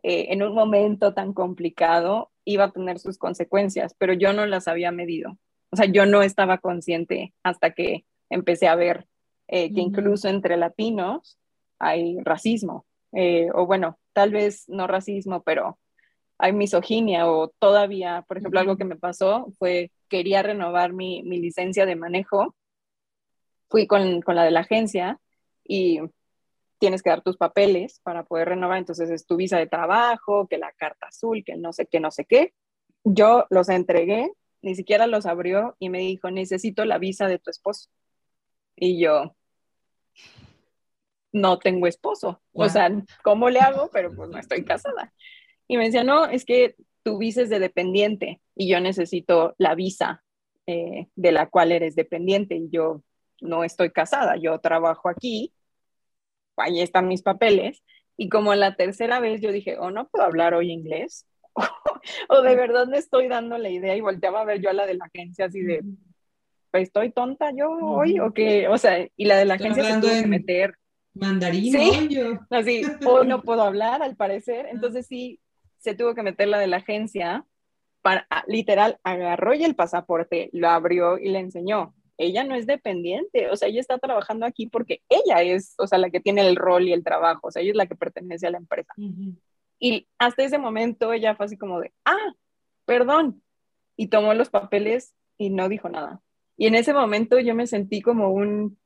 eh, en un momento tan complicado iba a tener sus consecuencias, pero yo no las había medido. O sea, yo no estaba consciente hasta que empecé a ver eh, que incluso entre latinos hay racismo, eh, o bueno, tal vez no racismo, pero hay misoginia o todavía, por ejemplo, algo que me pasó fue, quería renovar mi, mi licencia de manejo, fui con, con, la de la agencia y tienes que dar tus papeles para poder renovar, entonces es tu visa de trabajo, que la carta azul, que no sé qué, no sé qué. Yo los entregué, ni siquiera los abrió y me dijo, necesito la visa de tu esposo. Y yo, no tengo esposo. O sea, ¿cómo le hago? Pero pues no estoy casada. Y me decía, no, es que tu visa es de dependiente y yo necesito la visa eh, de la cual eres dependiente y yo no estoy casada, yo trabajo aquí, ahí están mis papeles. Y como la tercera vez yo dije, oh, no puedo hablar hoy inglés, o de verdad me estoy dando la idea y volteaba a ver yo a la de la agencia así de, pues estoy tonta yo hoy, o qué, o sea, y la de la agencia se tuvo que meter. Mandarín, ¿Sí? así, hoy no puedo hablar al parecer, entonces sí, se tuvo que meter la de la agencia, para, ah, literal, agarró y el pasaporte, lo abrió y le enseñó. Ella no es dependiente, o sea, ella está trabajando aquí porque ella es, o sea, la que tiene el rol y el trabajo, o sea, ella es la que pertenece a la empresa. Y hasta ese momento ella fue así como de, ah, perdón, y tomó los papeles y no dijo nada. Y en ese momento yo me sentí como un,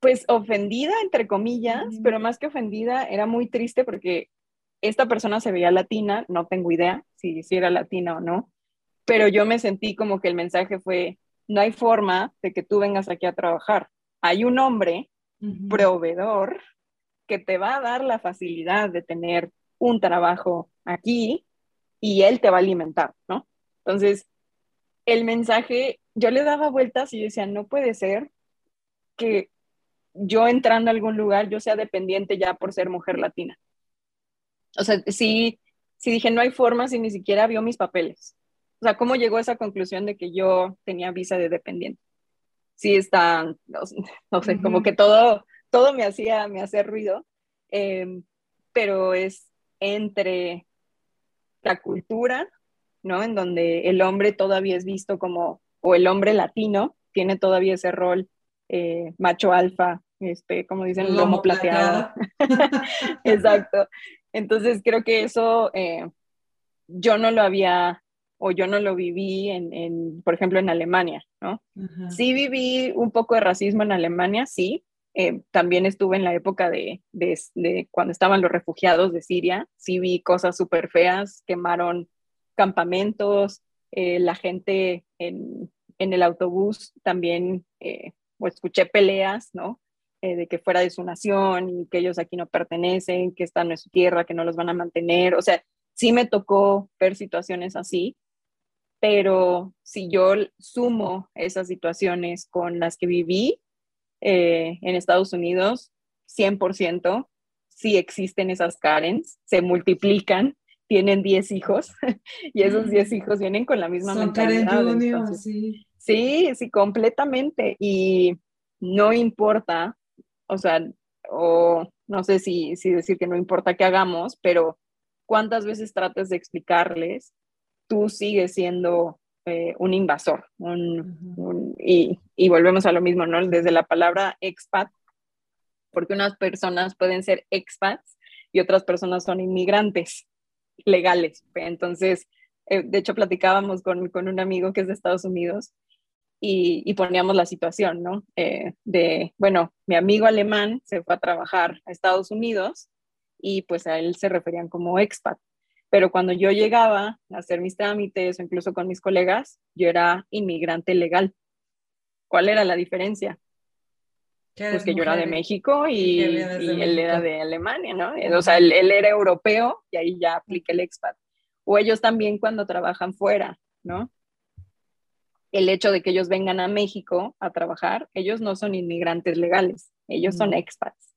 pues ofendida, entre comillas, pero más que ofendida, era muy triste porque esta persona se veía latina, no tengo idea si, si era latina o no, pero yo me sentí como que el mensaje fue, no hay forma de que tú vengas aquí a trabajar. Hay un hombre, proveedor, que te va a dar la facilidad de tener un trabajo aquí y él te va a alimentar, ¿no? Entonces, el mensaje, yo le daba vueltas y yo decía, no puede ser que yo entrando a algún lugar, yo sea dependiente ya por ser mujer latina. O sea, sí, sí dije, no hay forma si ni siquiera vio mis papeles. O sea, ¿cómo llegó a esa conclusión de que yo tenía visa de dependiente? Sí está, no, sé, como que todo, todo me hacía, me hacía ruido, em, pero es entre la cultura, ¿no? En donde el hombre todavía es visto como, o el hombre latino tiene todavía ese rol eh, macho alfa, este, como dicen, lomo, plateado. Exacto. Entonces creo que eso eh, yo no lo había o yo no lo viví en, por ejemplo, en Alemania, ¿no? Sí viví un poco de racismo en Alemania, sí. Eh, también estuve en la época de, de, cuando estaban los refugiados de Siria, sí vi cosas súper feas, quemaron campamentos, eh, la gente en, en, el autobús también, o escuché peleas, ¿no? Eh, de que fuera de su nación y que ellos aquí no pertenecen, que esta no es su tierra, que no los van a mantener. O sea, sí me tocó ver situaciones así, pero si yo sumo esas situaciones con las que viví eh, en Estados Unidos, 100% sí existen esas Karens, se multiplican, tienen 10 hijos y esos 10 mm. hijos vienen con la misma Son mentalidad. sí. sí, sí, completamente. Y no importa o sea, o no sé si, si decir que no importa que hagamos, pero cuántas veces tratas de explicarles, tú sigues siendo eh, un invasor. y, y, volvemos a lo mismo, ¿no? Desde la palabra expat, porque unas personas pueden ser expats y otras personas son inmigrantes legales. Entonces, eh, de hecho, platicábamos con, con, un amigo que es de Estados Unidos y, poníamos la situación, ¿no? Eh, de, bueno, mi amigo alemán se fue a trabajar a Estados Unidos y pues a él se referían como expat. Pero cuando yo llegaba a hacer mis trámites o incluso con mis colegas, yo era inmigrante legal. ¿Cuál era la diferencia? Pues que yo era de México y, él era de Alemania, ¿no? O sea, él, él, era europeo y ahí ya apliqué el expat. O ellos también cuando trabajan fuera, ¿no? el hecho de que ellos vengan a México a trabajar, ellos no son inmigrantes legales, ellos son expats.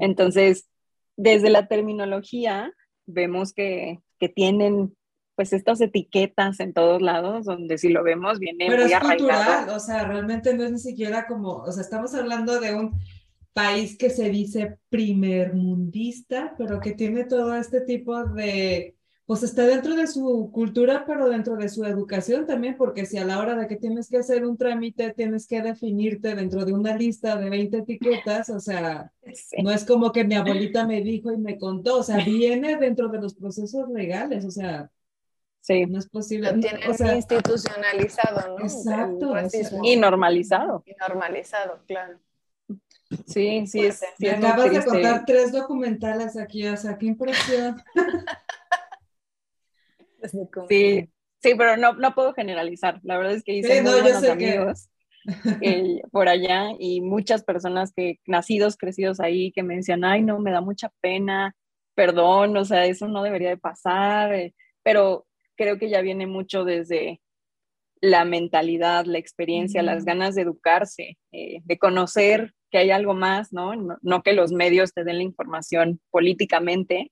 Entonces, desde la terminología, vemos que, que, tienen pues estas etiquetas en todos lados, donde si lo vemos viene Pero muy es Cultural, o sea, realmente no es ni siquiera como, o sea, estamos hablando de un país que se dice primermundista, pero que tiene todo este tipo de pues está dentro de su cultura, pero dentro de su educación también, porque si a la hora de que tienes que hacer un trámite, tienes que definirte dentro de una lista de 20 etiquetas, o sea, no es como que mi abuelita me dijo y me contó, o sea, viene dentro de los procesos legales, o sea, Sí. No es posible. Lo tiene o sea, institucionalizado, ¿no? Exacto. Y normalizado. Y normalizado, claro. Sí, sí, es, sí acabas de contar tres documentales aquí, o sea, qué impresión. sí, sí, pero no, no puedo generalizar. La verdad es que hice muy buenos amigos por allá y muchas personas que nacidos, crecidos ahí, que me decían, ay, no, me da mucha pena, perdón, o sea, eso no debería de pasar, eh, pero creo que ya viene mucho desde la mentalidad, la experiencia, las ganas de educarse, eh, de conocer que hay algo más, ¿no? ¿no? que los medios te den la información políticamente,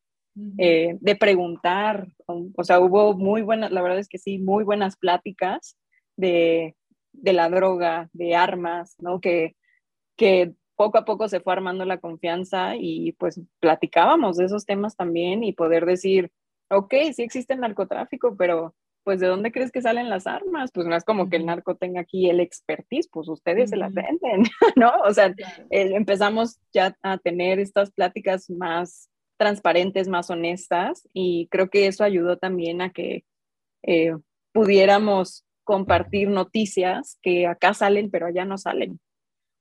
eh, de preguntar, o, sea, hubo muy buenas, la verdad es que sí, muy buenas pláticas de, de la droga, de armas, ¿no? Que, que poco a poco se fue armando la confianza y pues platicábamos de esos temas también y poder decir, ok, sí existe el narcotráfico, pero pues ¿de dónde crees que salen las armas? Pues no es como que el narco tenga aquí el expertise, pues ustedes se las venden, ¿no? O sea, eh, empezamos ya a tener estas pláticas más transparentes, más honestas y creo que eso ayudó también a que eh, pudiéramos compartir noticias que acá salen pero allá no salen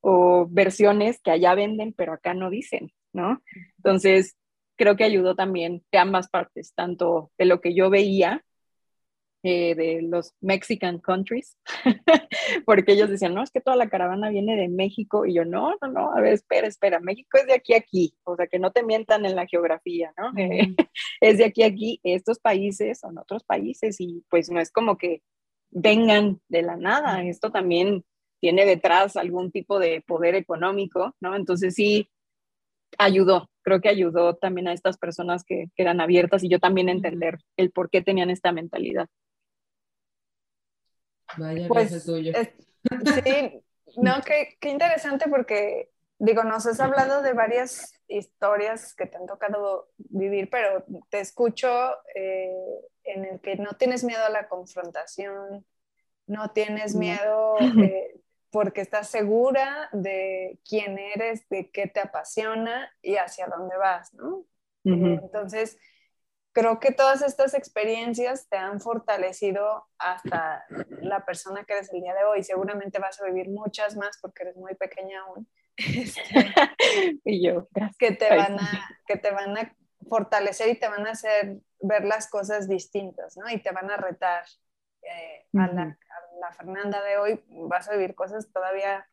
o versiones que allá venden pero acá no dicen, ¿no? Entonces, creo que ayudó también de ambas partes, tanto de lo que yo veía eh, de los Mexican countries, porque ellos decían, no, es que toda la caravana viene de México, y yo, no, no, no, a ver, espera, espera, México es de aquí a aquí, o sea, que no te mientan en la geografía, ¿no? es de aquí a aquí, estos países son otros países, y pues no es como que vengan de la nada, esto también tiene detrás algún tipo de poder económico, ¿no? Entonces sí, ayudó, creo que ayudó también a estas personas que, que eran abiertas y yo también entender el por qué tenían esta mentalidad. Vaya, pues, tuyo. sí, no, qué, qué interesante porque, digo, nos has hablado de varias historias que te han tocado vivir, pero te escucho eh, en el que no tienes miedo a la confrontación, no tienes miedo eh, porque estás segura de quién eres, de qué te apasiona y hacia dónde vas, ¿no? Entonces, creo que todas estas experiencias te han fortalecido hasta la persona que eres el día de hoy. Seguramente vas a vivir muchas más porque eres muy pequeña aún. Este, y yo, Que te, van a, que te van a fortalecer y te van a hacer ver las cosas distintas, ¿no? Y te van a retar. Eh, a, la, Fernanda de hoy vas a vivir cosas todavía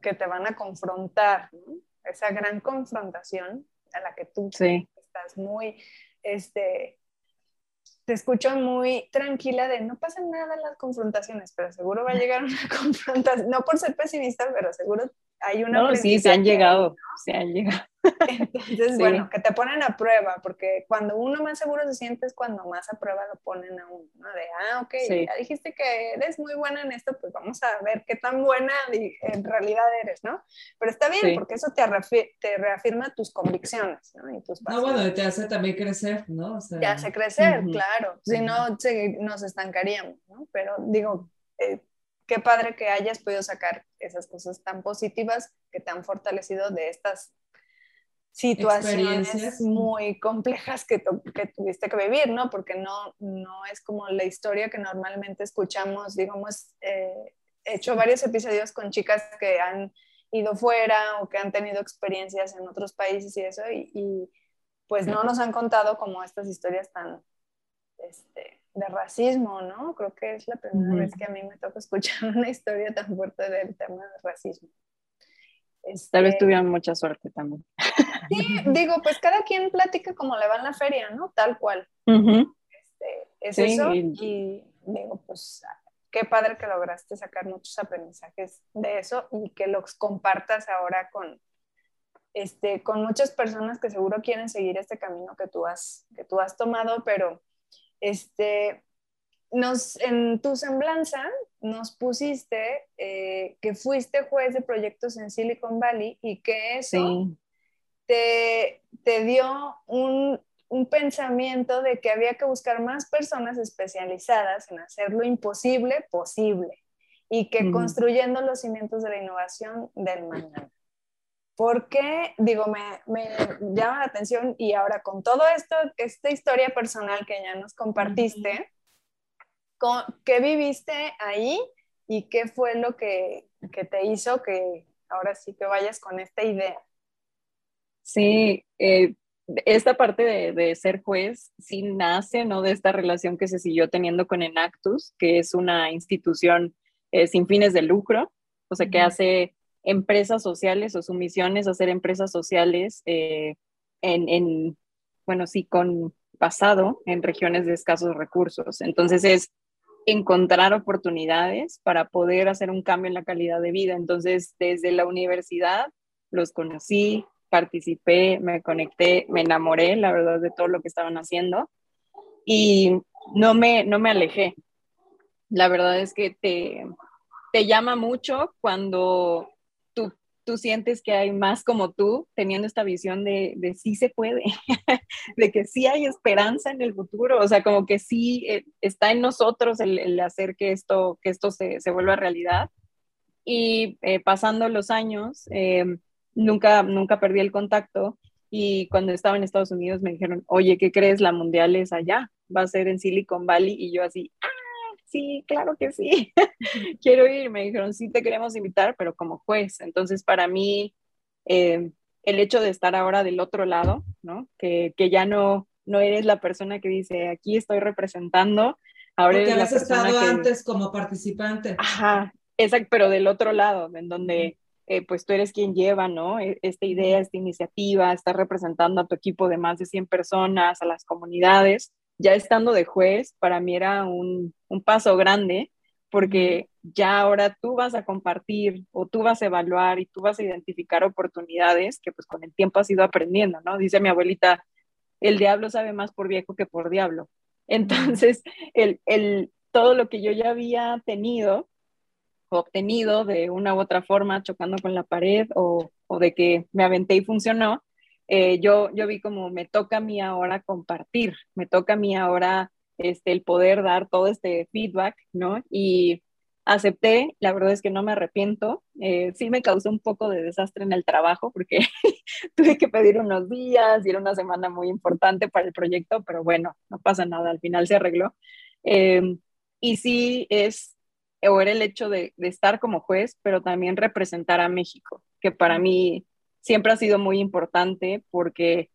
que te van a confrontar, ¿no? Esa gran confrontación a la que tú estás muy este, te escucho muy tranquila de no pasa nada las confrontaciones, pero seguro va a llegar una confrontación, no por ser pesimista, pero seguro hay una... No, sí, se han llegado, se han llegado. Entonces, bueno, que te ponen a prueba, porque cuando uno más seguro se siente es cuando más a prueba lo ponen a uno, ¿no? De, ah, ok, ya dijiste que eres muy buena en esto, pues vamos a ver qué tan buena en realidad eres, ¿no? Pero está bien, porque eso te, te, reafirma tus convicciones, ¿no? Y tus no, bueno, te hace también crecer, ¿no? te hace crecer, claro, si no nos estancaríamos, ¿no? Pero digo, eh, qué padre que hayas podido sacar esas cosas tan positivas que te han fortalecido de estas situaciones muy complejas que, que, tuviste que vivir, ¿no? Porque no, no es como la historia que normalmente escuchamos, digamos, eh, he hecho varios episodios con chicas que han ido fuera o que han tenido experiencias en otros países y eso, y, pues no nos han contado como estas historias tan este, de racismo, ¿no? Creo que es la primera vez que a mí me toca escuchar una historia tan fuerte del tema del racismo. Tal vez este, tuvieran mucha suerte también. Sí, digo, pues cada quien platica como le va en la feria, ¿no? Tal cual. este, es eso. Y digo, pues qué padre que lograste sacar muchos aprendizajes de eso y que los compartas ahora con, este, con muchas personas que seguro quieren seguir este camino que tú has, que tú has tomado, pero este, nos, en tu semblanza nos pusiste eh, que fuiste juez de proyectos en Silicon Valley y que eso te, te, dio un, un, pensamiento de que había que buscar más personas especializadas en hacer lo imposible posible y que construyendo los cimientos de la innovación del mañana. ¿Por qué? Digo, me, me, llama la atención y ahora con todo esto, esta historia personal que ya nos compartiste, ¿Qué viviste ahí y qué fue lo que, que te hizo que, ahora sí que vayas con esta idea. Sí, eh, esta parte de, ser juez sí nace, ¿no? De esta relación que se siguió teniendo con Enactus, que es una institución eh, sin fines de lucro, o sea, que hace empresas sociales o su misión es hacer empresas sociales eh, en, en, bueno, sí, con pasado en regiones de escasos recursos. Entonces es encontrar oportunidades para poder hacer un cambio en la calidad de vida. Entonces, desde la universidad los conocí, participé, me conecté, me enamoré, la verdad, de todo lo que estaban haciendo y no me, no me alejé. La verdad es que te, te llama mucho cuando tú, sientes que hay más como tú, teniendo esta visión de, de sí se puede, de que sí hay esperanza en el futuro, o sea, como que sí eh, está en nosotros el, hacer que esto, que esto se, se vuelva realidad. Y eh, pasando los años, eh, nunca, nunca perdí el contacto y cuando estaba en Estados Unidos me dijeron, oye, ¿qué crees? La mundial es allá, va a ser en Silicon Valley y yo así, ah, sí, claro que sí, quiero ir. Me dijeron, sí, te queremos invitar, pero como juez. Entonces, para mí, eh, el hecho de estar ahora del otro lado, ¿no? Que, que, ya no, no eres la persona que dice, aquí estoy representando. Ahora Porque eres estado antes como participante. Ajá, exacto, pero del otro lado, en donde... Eh, pues tú eres quien lleva, ¿no? E, esta idea, esta iniciativa, estás representando a tu equipo de más de 100 personas, a las comunidades. Ya estando de juez, para mí era un, un paso grande porque ya ahora tú vas a compartir o tú vas a evaluar y tú vas a identificar oportunidades que pues con el tiempo has ido aprendiendo, ¿no? Dice mi abuelita, el diablo sabe más por viejo que por diablo. Entonces, el, el, todo lo que yo ya había tenido, obtenido de una u otra forma chocando con la pared o, o de que me aventé y funcionó, eh, yo, yo vi como me toca a mí ahora compartir, me toca a mí ahora este, el poder dar todo este feedback, ¿no? Y acepté, la verdad es que no me arrepiento, eh, sí me causó un poco de desastre en el trabajo porque tuve que pedir unos días y era una semana muy importante para el proyecto, pero bueno, no pasa nada, al final se arregló. Eh, y sí es o era el hecho de, estar como juez, pero también representar a México, que para mí siempre ha sido muy importante porque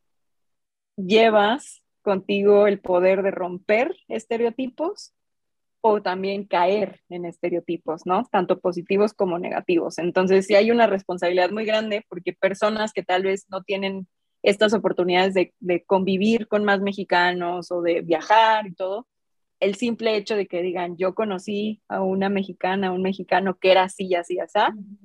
llevas contigo el poder de romper estereotipos o también caer en estereotipos, ¿no? Tanto positivos como negativos. Entonces, sí hay una responsabilidad muy grande porque personas que tal vez no tienen estas oportunidades de, de convivir con más mexicanos o de viajar y todo, el simple hecho de que digan, yo conocí a una mexicana, a un mexicano que era así, así, así,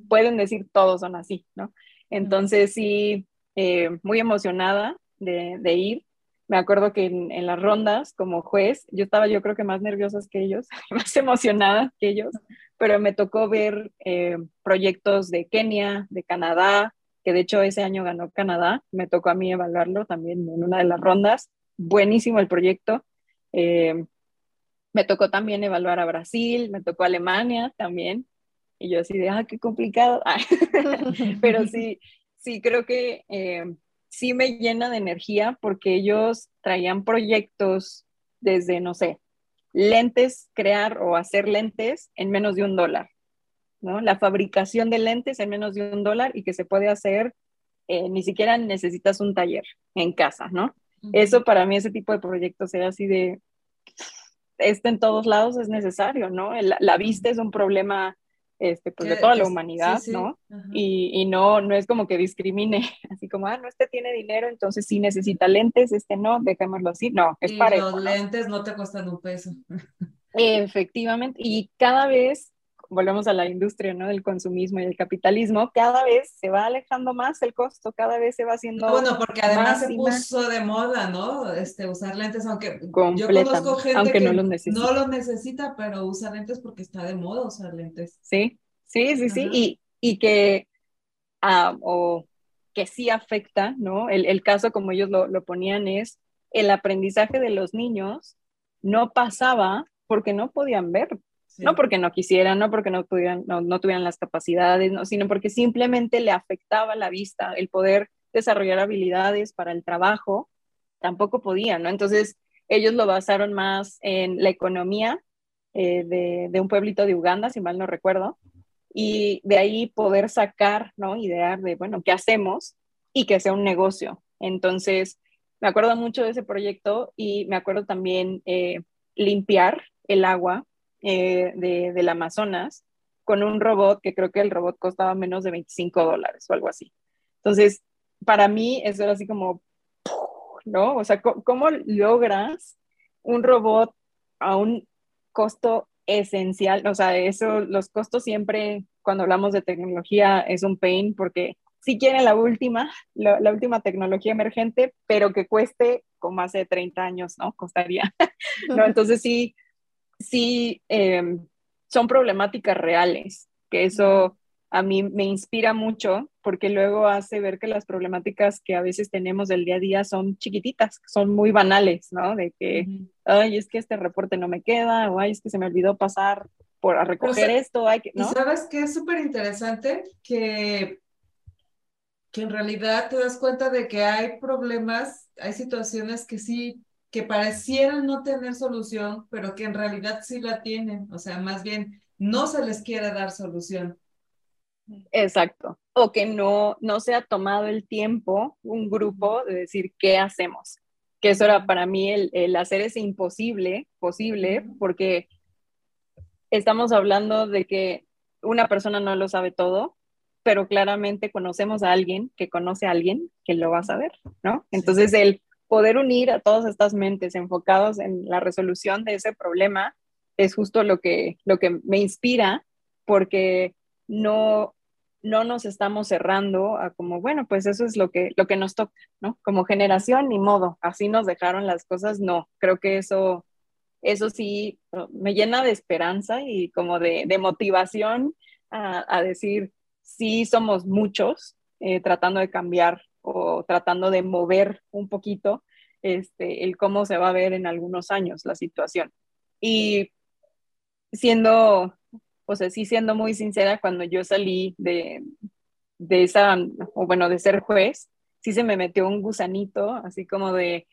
pueden decir todos son así, ¿no? Entonces sí, eh, muy emocionada de, ir. Me acuerdo que en, las rondas como juez, yo estaba yo creo que más nerviosa que ellos, más emocionada que ellos, pero me tocó ver eh, proyectos de Kenia, de Canadá, que de hecho ese año ganó Canadá, me tocó a mí evaluarlo también en una de las rondas. Buenísimo el proyecto. Eh, me tocó también evaluar a Brasil, me tocó Alemania también. Y yo así de, ah, qué complicado. Pero sí, sí, creo que eh, sí me llena de energía porque ellos traían proyectos desde, no sé, lentes, crear o hacer lentes en menos de un dólar, ¿no? La fabricación de lentes en menos de un dólar y que se puede hacer, eh, ni siquiera necesitas un taller en casa, ¿no? Eso para mí, ese tipo de proyectos era así de, este en todos lados es necesario, ¿no? la vista es un problema este, pues, de toda la humanidad, ¿no? Y, y, no, no es como que discrimine, así como, ah, no, este tiene dinero, entonces sí necesita lentes, este no, dejémoslo así, no, es para Los lentes no te cuestan un peso. Efectivamente, y cada vez volvemos a la industria ¿no? del consumismo y del capitalismo, cada vez se va alejando más el costo, cada vez se va haciendo. bueno, porque además se puso de moda, ¿no? Este, usar lentes, aunque yo conozco gente que no los, necesita. no los necesita, pero usa lentes porque está de moda usar lentes. Sí, sí, sí, sí, y, y que, ah, o que sí afecta, ¿no? El, el caso como ellos lo, lo ponían es el aprendizaje de los niños no pasaba porque no podían ver, no porque no quisieran, no porque no, pudieran, no, tuvieran las capacidades, no, sino porque simplemente le afectaba la vista, el poder desarrollar habilidades para el trabajo, tampoco podían, ¿no? Entonces, ellos lo basaron más en la economía eh, de, de, un pueblito de Uganda, si mal no recuerdo, y de ahí poder sacar, ¿no? Idear de, bueno, ¿qué hacemos? Y que sea un negocio. Entonces, me acuerdo mucho de ese proyecto y me acuerdo también eh, limpiar el agua eh, de, del Amazonas con un robot que creo que el robot costaba menos de 25 dólares o algo así. Entonces, para mí eso era así como, ¿no? O sea, ¿cómo logras un robot a un costo esencial? O sea, eso, los costos siempre, cuando hablamos de tecnología, es un pain porque si quieren la última, la, última tecnología emergente, pero que cueste como hace 30 años, ¿no? Costaría, ¿no? Entonces sí, sí, em, son problemáticas reales, que eso a mí me inspira mucho porque luego hace ver que las problemáticas que a veces tenemos del día a día son chiquititas, son muy banales, ¿no? De que, ay, es que este reporte no me queda, o ay, es que se me olvidó pasar por a recoger esto, hay que, ¿no? Y sabes que es súper interesante que que en realidad te das cuenta de que hay problemas, hay situaciones que sí, que parecieran no tener solución, pero que en realidad sí la tienen. O sea, más bien no se les quiere dar solución. Exacto. O que no, no se ha tomado el tiempo, un grupo, de decir qué hacemos. Que eso era para mí el, el hacer ese imposible, posible, porque estamos hablando de que una persona no lo sabe todo, pero claramente conocemos a alguien que conoce a alguien que lo va a saber, ¿no? Entonces, el poder unir a todas estas mentes enfocados en la resolución de ese problema es justo lo que, lo que me inspira, porque no, no nos estamos cerrando a como, bueno, pues eso es lo que, lo que nos toca, ¿no? Como generación, ni modo, así nos dejaron las cosas, no, creo que eso, eso sí me llena de esperanza y como de, motivación a, a decir, sí somos muchos eh, tratando de cambiar o tratando de mover un poquito este, el cómo se va a ver en algunos años la situación. Y siendo, o sea, sí siendo muy sincera, cuando yo salí de, de esa, o bueno, de ser juez, sí se me metió un gusanito, así como de,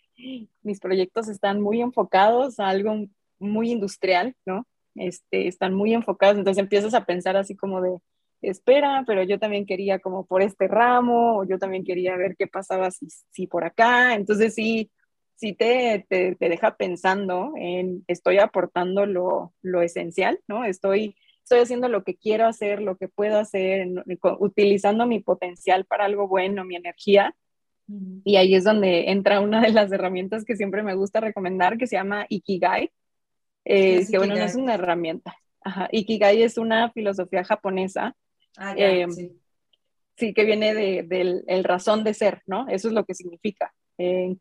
mis proyectos están muy enfocados a algo muy industrial, ¿no? Este, están muy enfocados, entonces empiezas a pensar así como de, espera, pero yo también quería como por este ramo, o yo también quería ver qué pasaba si, si por acá. Entonces sí, sí te, te, deja pensando en estoy aportando lo, lo, esencial, ¿no? Estoy, estoy haciendo lo que quiero hacer, lo que puedo hacer, utilizando mi potencial para algo bueno, mi energía. Y ahí es donde entra una de las herramientas que siempre me gusta recomendar, que se llama Ikigai. Eh, que bueno, no es una herramienta. Ajá. Ikigai es una filosofía japonesa Ah, em, sí. que viene del el razón de ser, ¿no? Eso es lo que significa, el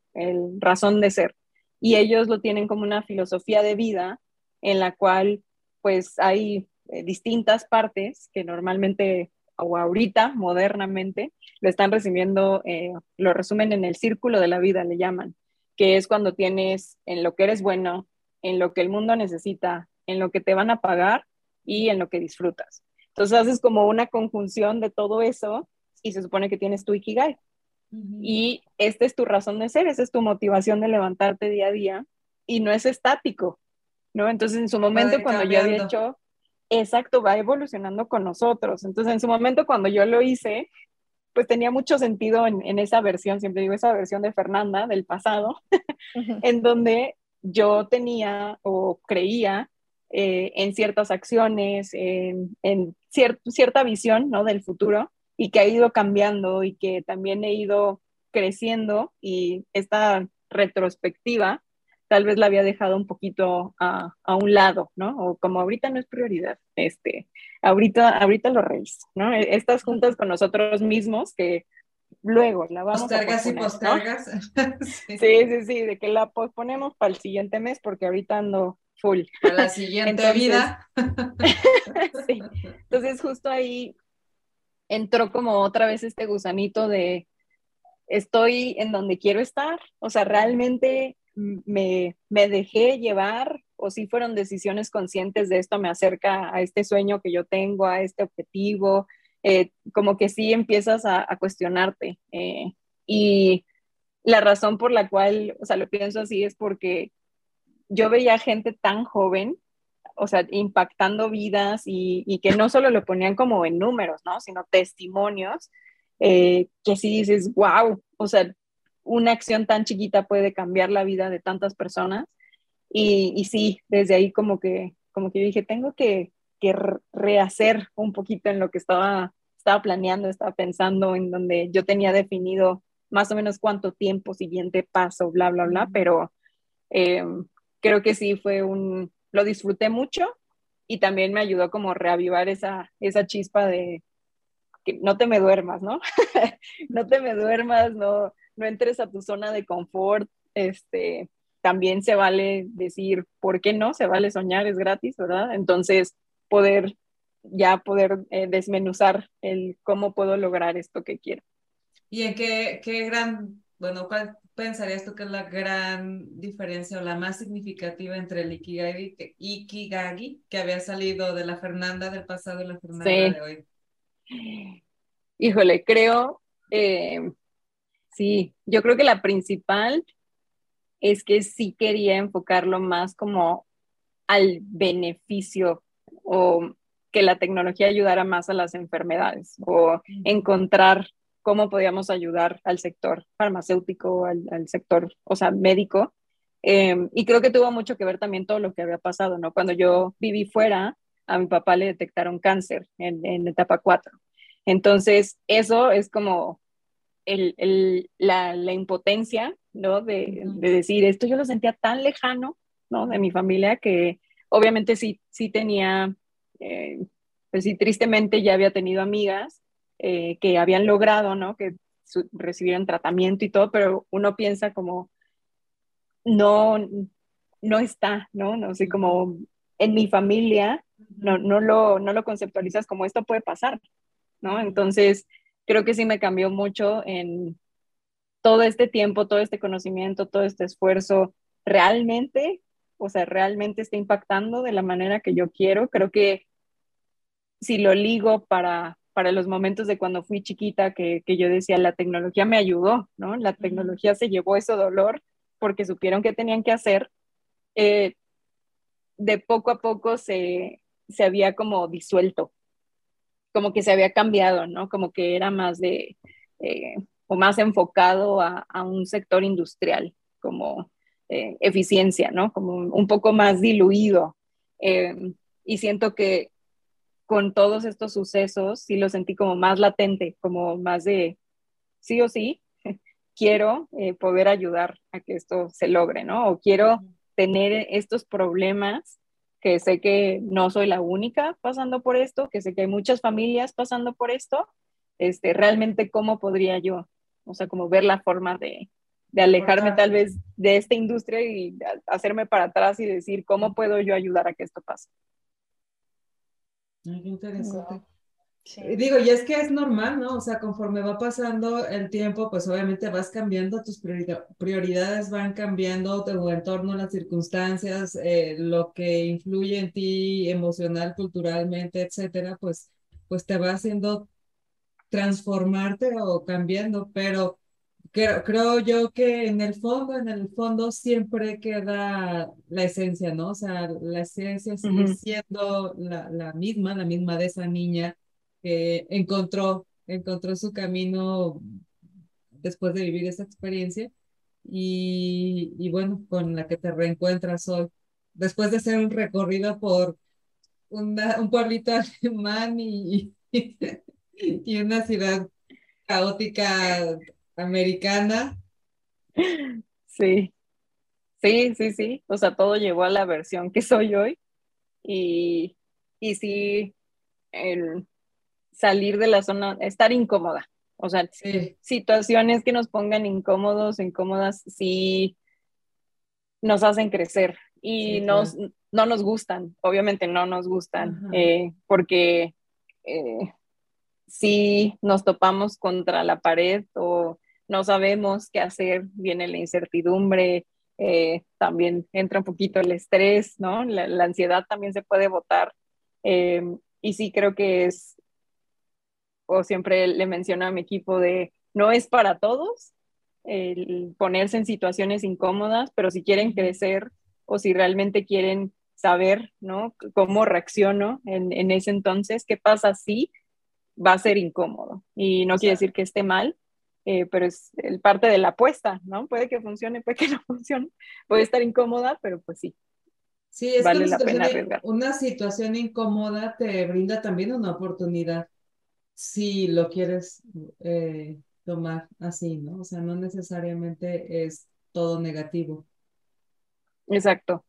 razón de ser. Y ellos lo tienen como una filosofía de vida en la cual pues hay eh, distintas partes que normalmente o ahorita, modernamente, lo están recibiendo, eh, lo resumen en el círculo de la vida, le llaman, que es cuando tienes en lo que eres bueno, en lo que el mundo necesita, en lo que te van a pagar y en lo que disfrutas. Entonces haces como una conjunción de todo eso y se supone que tienes tu Ikigai. Y esta es tu razón de ser, esa es tu motivación de levantarte día a día y no es estático, ¿no? Entonces en su momento cuando yo había hecho, exacto, va evolucionando con nosotros. Entonces en su momento cuando yo lo hice, pues tenía mucho sentido en, en esa versión, siempre digo esa versión de Fernanda del pasado, en donde yo tenía o creía eh, en ciertas acciones, en, en cierta visión ¿no? del futuro y que ha ido cambiando y que también he ido creciendo y esta retrospectiva tal vez la había dejado un poquito a, a, un lado, ¿no? O como ahorita no es prioridad, este, ahorita, ahorita lo reviso, ¿no? E, estas juntas con nosotros mismos que luego la vamos postergas y postergas. sí. sí, sí, de que la posponemos para el siguiente mes porque ahorita ando full. Para la siguiente vida. sí. Entonces justo ahí entró como otra vez este gusanito de estoy en donde quiero estar, o sea, realmente me, me dejé llevar o si fueron decisiones conscientes de esto me acerca a este sueño que yo tengo, a este objetivo, eh, como que sí empiezas a, cuestionarte. Eh, y la razón por la cual, o sea, lo pienso así es porque yo veía gente tan joven o sea, impactando vidas y, que no solo lo ponían como en números, ¿no? Sino testimonios, eh, que sí dices, wow, o sea, una acción tan chiquita puede cambiar la vida de tantas personas. Y, y sí, desde ahí como que, como que dije, tengo que, que rehacer un poquito en lo que estaba, estaba planeando, estaba pensando, en donde yo tenía definido más o menos cuánto tiempo, siguiente paso, bla, bla, bla, pero eh, creo que sí fue un, lo disfruté mucho y también me ayudó como reavivar esa, esa chispa de que no te me duermas, ¿no? no te me duermas, no, no entres a tu zona de confort, este, también se vale decir, ¿por qué no? Se vale soñar, es gratis, ¿verdad? Entonces, poder ya poder eh, desmenuzar el cómo puedo lograr esto que quiero. ¿Y en qué, qué gran, bueno, cuál pensarías tú que es la gran diferencia o la más significativa entre el Ikigagi, Ikigagi que había salido de la Fernanda del pasado y la Fernanda de hoy? Híjole, creo, eh, sí, yo creo que la principal es que sí quería enfocarlo más como al beneficio o que la tecnología ayudara más a las enfermedades o encontrar cómo podíamos ayudar al sector farmacéutico, al, sector, o sea, médico. Em, y creo que tuvo mucho que ver también todo lo que había pasado, ¿no? Cuando yo viví fuera, a mi papá le detectaron cáncer en, en etapa 4. Entonces, eso es como el, el, la, la, impotencia, ¿no? De, de, decir, esto yo lo sentía tan lejano, ¿no? De mi familia que obviamente sí, sí tenía, eh, pues sí, tristemente ya había tenido amigas eh, que habían logrado, ¿no? Que recibieron tratamiento y todo, pero uno piensa como, no, no está, ¿no? No sé, como en mi familia, no, no, lo, no lo conceptualizas como esto puede pasar, ¿no? Entonces, creo que sí me cambió mucho en todo este tiempo, todo este conocimiento, todo este esfuerzo, realmente, o sea, realmente está impactando de la manera que yo quiero. Creo que si lo ligo para, para los momentos de cuando fui chiquita, que, yo decía, la tecnología me ayudó, ¿no? La tecnología se llevó ese dolor porque supieron que tenían que hacer. Eh, de poco a poco se, había como disuelto, como que se había cambiado, ¿no? Como que era más de, eh, o más enfocado a, un sector industrial, como eh, eficiencia, ¿no? Como un poco más diluido. y siento que con todos estos sucesos sí lo sentí como más latente, como más de sí o sí, quiero eh, poder ayudar a que esto se logre, ¿no? O quiero tener estos problemas que sé que no soy la única pasando por esto, que sé que hay muchas familias pasando por esto, este, realmente cómo podría yo, o sea, como ver la forma de, de alejarme tal vez de esta industria y hacerme para atrás y decir cómo puedo yo ayudar a que esto pase. Ay, qué interesante. Digo, y es que es normal, ¿no? O sea, conforme va pasando el tiempo, pues obviamente vas cambiando, tus prioridades van cambiando, tu entorno, las circunstancias, eh, lo que influye en ti emocional, culturalmente, etcétera, pues, pues te va haciendo transformarte o cambiando, pero creo, creo yo que en el fondo, en el fondo siempre queda la esencia, ¿no? O sea, la esencia sigue siendo la, la, misma, la misma de esa niña que encontró, encontró su camino después de vivir esa experiencia y, y bueno, con la que te reencuentras hoy, después de hacer un recorrido por una, un pueblito alemán y, y una ciudad caótica americana. Sí, sí, sí, sí. O sea, todo llegó a la versión que soy hoy. Y, y sí, el salir de la zona, estar incómoda. O sea, situaciones que nos pongan incómodos, incómodas, sí nos hacen crecer y nos, no nos gustan, obviamente no nos gustan, eh, porque eh, si nos topamos contra la pared o no sabemos qué hacer, viene la incertidumbre, eh, también entra un poquito el estrés, ¿no? La, ansiedad también se puede votar. Eh, y sí creo que es, o siempre le menciono a mi equipo de, no es para todos el ponerse en situaciones incómodas, pero si quieren crecer o si realmente quieren saber, ¿no? Cómo reacciono en, en, ese entonces, qué pasa si va a ser incómodo. Y no quiere decir que esté mal, eh, pero es el parte de la apuesta, ¿no? Puede que funcione, puede que no funcione, puede estar incómoda, pero pues sí. Sí, es vale la pena arriesgar. Una situación incómoda te brinda también una oportunidad si lo quieres eh, tomar así, ¿no? O sea, no necesariamente es todo negativo. Exacto.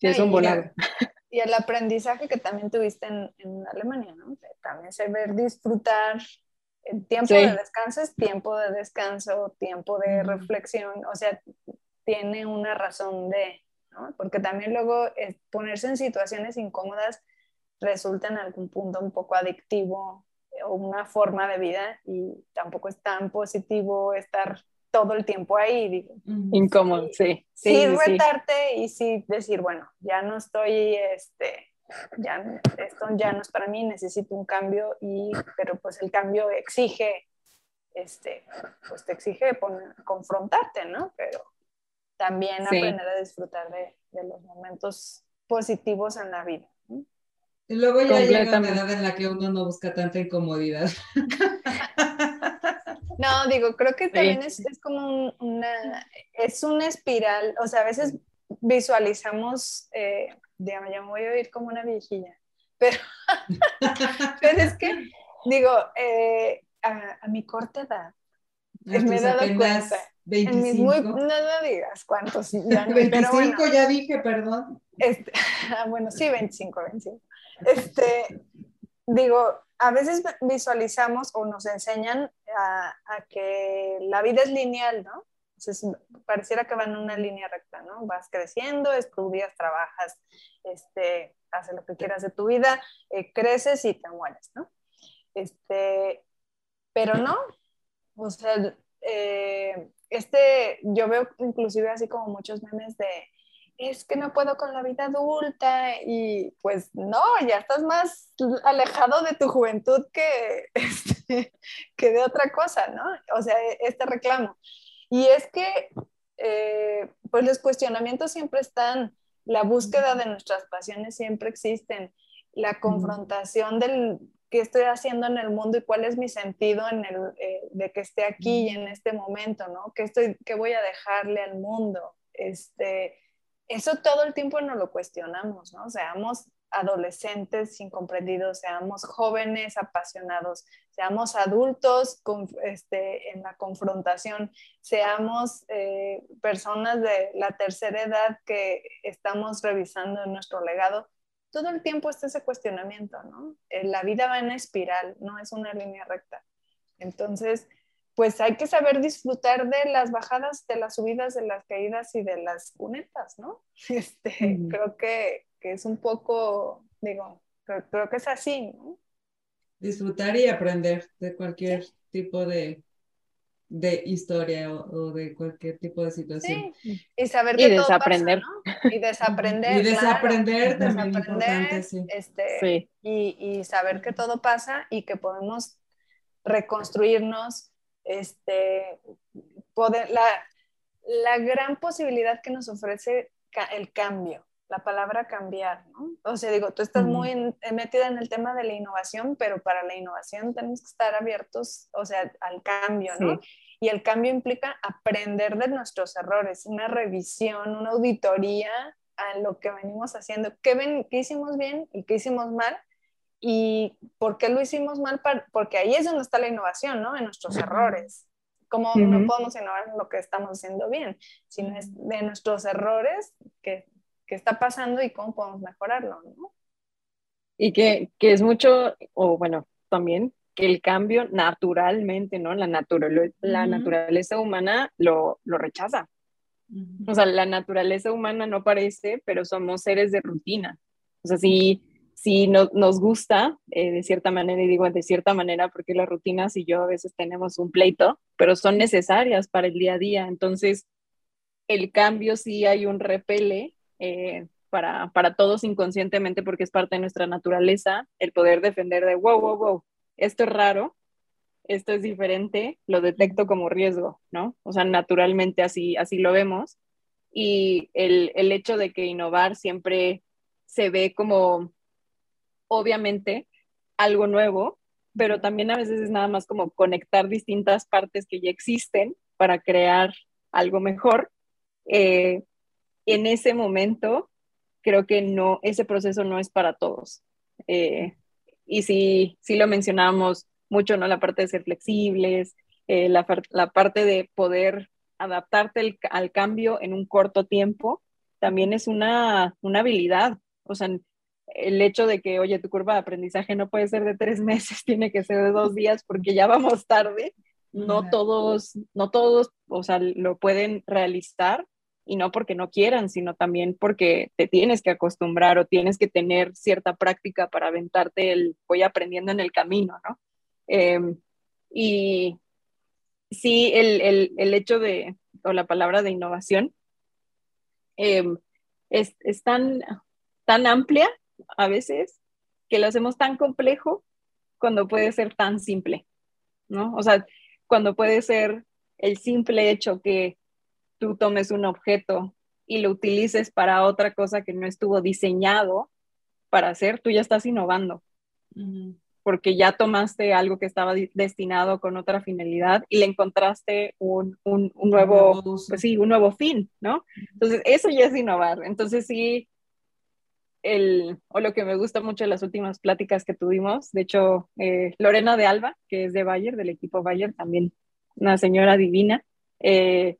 Sí, es un volado. Y el aprendizaje que también tuviste en, en Alemania, ¿no? También saber disfrutar tiempo de descanso es tiempo de descanso, tiempo de reflexión, o sea, tiene una razón de, ¿no? Porque también luego eh, ponerse en situaciones incómodas resulta en algún punto un poco adictivo o una forma de vida y tampoco es tan positivo estar todo el tiempo ahí. Digo, Incómodo, sí. Sí, sí retarte y sí decir, bueno, ya no estoy, este, ya, esto ya no es para mí, necesito un cambio, y, pero pues el cambio exige, este, pues te exige poner, confrontarte, ¿no? Pero también aprender a disfrutar de, de, los momentos positivos en la vida. Y luego ya llega una edad en la que uno no busca tanta incomodidad. No, digo, creo que también es, es, como una, es una espiral, o sea, a veces visualizamos, eh, ya me voy a oír como una viejilla, pero, pero es que, digo, eh, a, mi corta edad, me he dado cuenta. 25. Muy, no, no digas cuántos. Ya 25 ya dije, perdón. Este, ah, bueno, sí, 25, 25. Este, digo, a veces visualizamos o nos enseñan a, que la vida es lineal, ¿no? Entonces, pareciera que va en una línea recta, ¿no? Vas creciendo, estudias, trabajas, este, haces lo que quieras de tu vida, eh, creces y te mueres, ¿no? Este, pero no, o sea, eh, este, yo veo inclusive así como muchos memes de, es que no puedo con la vida adulta y pues no, ya estás más alejado de tu juventud que, este, que de otra cosa, ¿no? O sea, este reclamo. Y es que, eh, pues los cuestionamientos siempre están, la búsqueda de nuestras pasiones siempre existen, la confrontación del qué estoy haciendo en el mundo y cuál es mi sentido en el, eh, de que esté aquí y en este momento, ¿no? ¿Qué, estoy, qué voy a dejarle al mundo? Este, eso todo el tiempo nos lo cuestionamos, ¿no? Seamos adolescentes incomprendidos, seamos jóvenes apasionados, seamos adultos con, este, en la confrontación, seamos eh, personas de la tercera edad que estamos revisando nuestro legado, todo el tiempo está ese cuestionamiento, ¿no? Eh, la vida va en espiral, no es una línea recta. Entonces, pues hay que saber disfrutar de las bajadas, de las subidas, de las caídas y de las cunetas, ¿no? Este, Creo que, que, es un poco, digo, creo, que es así, ¿no? Disfrutar y aprender de cualquier tipo de, de historia o, de cualquier tipo de situación. Sí. Y saber que y desaprender. ¿no? Y desaprender. y desaprender también importante, sí. Este, sí. Y, y saber que todo pasa y que podemos reconstruirnos este, poder, la, la gran posibilidad que nos ofrece el cambio, la palabra cambiar, ¿no? O sea, digo, tú estás muy metida en el tema de la innovación, pero para la innovación tenemos que estar abiertos, o sea, al cambio, ¿no? Y el cambio implica aprender de nuestros errores, una revisión, una auditoría a lo que venimos haciendo, qué, ven, qué hicimos bien y qué hicimos mal, ¿Y por qué lo hicimos mal? Porque ahí es donde está la innovación, ¿no? En nuestros errores. ¿Cómo no podemos innovar en lo que estamos haciendo bien? Sino es de nuestros errores que, que está pasando y cómo podemos mejorarlo, ¿no? Y que, que, es mucho, o bueno, también que el cambio naturalmente, ¿no? La, natural, la naturaleza humana lo, lo rechaza. O sea, la naturaleza humana no parece, pero somos seres de rutina. O sea, si si no, nos gusta eh, de cierta manera, y digo de cierta manera porque las rutinas y yo a veces tenemos un pleito, pero son necesarias para el día a día. Entonces, el cambio sí hay un repele eh, para, para todos inconscientemente porque es parte de nuestra naturaleza, el poder defender de, wow, wow, wow, esto es raro, esto es diferente, lo detecto como riesgo, ¿no? O sea, naturalmente así, así lo vemos y el, el hecho de que innovar siempre se ve como, obviamente, algo nuevo, pero también a veces es nada más como conectar distintas partes que ya existen para crear algo mejor. Eh, en ese momento, creo que no, ese proceso no es para todos. Eh, y sí, sí lo mencionamos mucho, ¿no? La parte de ser flexibles, eh, la, la, parte de poder adaptarte al cambio en un corto tiempo, también es una, una habilidad. O sea, el hecho de que, oye, tu curva de aprendizaje no puede ser de tres meses, tiene que ser de dos días porque ya vamos tarde. No todos, no todos, o sea, lo pueden realizar y no porque no quieran, sino también porque te tienes que acostumbrar o tienes que tener cierta práctica para aventarte el voy aprendiendo en el camino, ¿no? Em, y sí, el, el, el, hecho de, o la palabra de innovación, em, es, es tan, tan amplia a veces que lo hacemos tan complejo cuando puede ser tan simple, ¿no? O sea, cuando puede ser el simple hecho que tú tomes un objeto y lo utilices para otra cosa que no estuvo diseñado para hacer, tú ya estás innovando. Porque ya tomaste algo que estaba destinado con otra finalidad y le encontraste un, un, un nuevo, pues sí, un nuevo fin, ¿no? Entonces, eso ya es innovar. Entonces, sí, el, o lo que me gusta mucho de las últimas pláticas que tuvimos, de hecho, eh, Lorena de Alba, que es de Bayer, del equipo Bayer, también una señora divina, eh,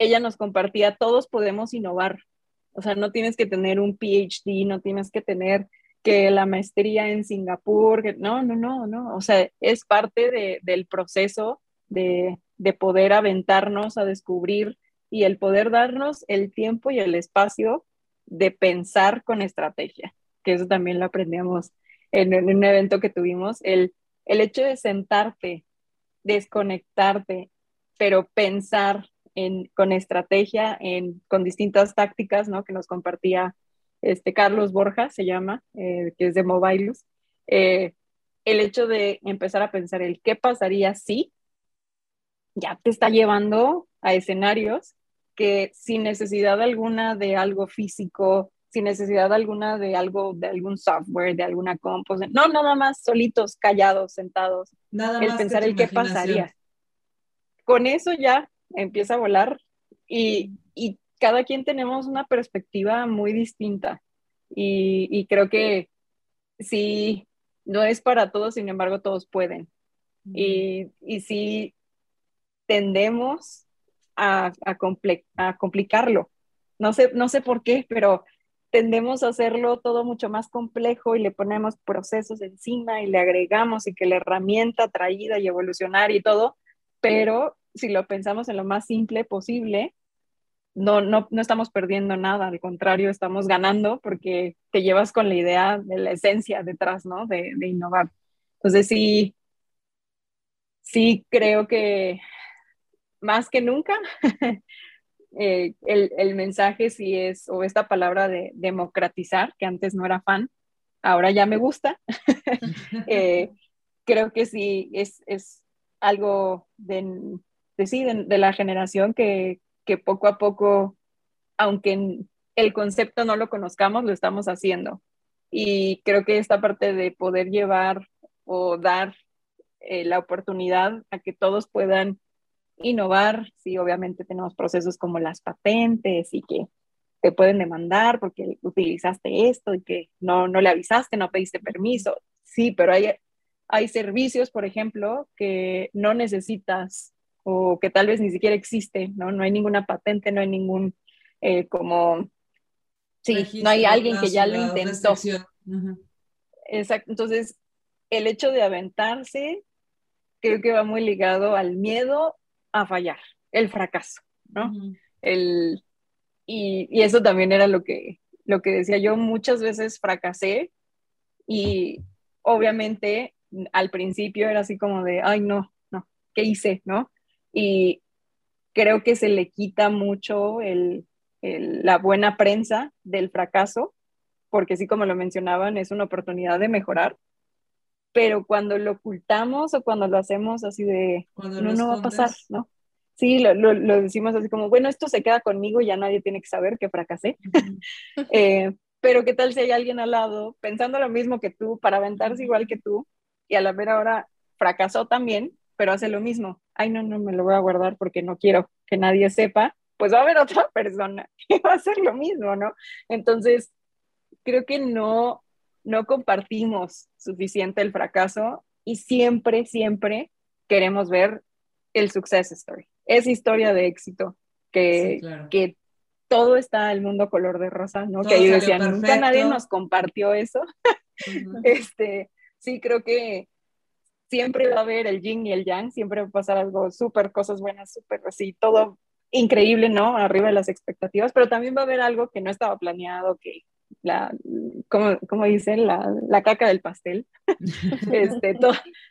ella nos compartía, todos podemos innovar, o sea, no tienes que tener un PhD, no tienes que tener que la maestría en Singapur, no, no, no, no, o sea, es parte de, del proceso de, de poder aventarnos a descubrir y el poder darnos el tiempo y el espacio de pensar con estrategia, que eso también lo aprendíamos en, un evento que tuvimos, el, el hecho de sentarte, desconectarte, pero pensar en, con estrategia, en, con distintas tácticas, ¿no? Que nos compartía este Carlos Borja, se llama, eh, que es de Mobilus. Eh, el hecho de empezar a pensar el qué pasaría si ya te está llevando a escenarios que sin necesidad alguna de algo físico, sin necesidad alguna de algo, de algún software, de alguna compost, no, nada más solitos, callados, sentados, nada el pensar el qué pasaría. Con eso ya empieza a volar y, y, cada quien tenemos una perspectiva muy distinta y, y creo que sí, no es para todos, sin embargo, todos pueden. Y, y sí tendemos a, a, complicarlo. No sé, no sé por qué, pero tendemos a hacerlo todo mucho más complejo y le ponemos procesos encima y le agregamos y que la herramienta traída y evolucionar y todo, pero si lo pensamos en lo más simple posible, no, no, no estamos perdiendo nada, al contrario, estamos ganando porque te llevas con la idea de la esencia detrás, ¿no? De, de innovar. Entonces sí, sí creo que más que nunca, eh, el, mensaje sí es, o esta palabra de democratizar, que antes no era fan, ahora ya me gusta. Eh, creo que sí es, algo de, de, la generación que, que, poco a poco, aunque el concepto no lo conozcamos, lo estamos haciendo. Y creo que esta parte de poder llevar o dar eh, la oportunidad a que todos puedan innovar, sí, obviamente tenemos procesos como las patentes y que te pueden demandar porque utilizaste esto y que no, no le avisaste, no pediste permiso. Sí, pero hay, hay servicios, por ejemplo, que no necesitas o que tal vez ni siquiera existe, ¿no? No hay ninguna patente, no hay ningún eh, como... Sí, no hay alguien que ya lo intentó. Exacto. Entonces, el hecho de aventarse creo que va muy ligado al miedo a fallar, el fracaso, ¿no? el, y, y, eso también era lo que, lo que decía yo, muchas veces fracasé y obviamente al principio era así como de, ay, no, no, ¿qué hice? ¿No? Y creo que se le quita mucho el, el, la buena prensa del fracaso, porque sí, como lo mencionaban, es una oportunidad de mejorar pero cuando lo ocultamos o cuando lo hacemos así de, no, no va a pasar, ¿no? Sí, lo, lo, decimos así como, bueno, esto se queda conmigo, ya nadie tiene que saber que fracasé. eh, pero qué tal si hay alguien al lado pensando lo mismo que tú, para aventarse igual que tú, y a la ver ahora fracasó también, pero hace lo mismo. Ay, no, no, me lo voy a guardar porque no quiero que nadie sepa. Pues va a haber otra persona que va a hacer lo mismo, ¿no? Entonces, creo que no, no compartimos suficiente el fracaso y siempre, siempre queremos ver el success story, esa historia de éxito que, que todo está el mundo color de rosa, ¿no? que ellos decían, nunca nadie nos compartió eso. este, sí, creo que siempre va a haber el yin y el yang, siempre va a pasar algo súper, cosas buenas, súper así, todo increíble, ¿no? Arriba de las expectativas, pero también va a haber algo que no estaba planeado, que la, como, como dicen, la, la, caca del pastel. este,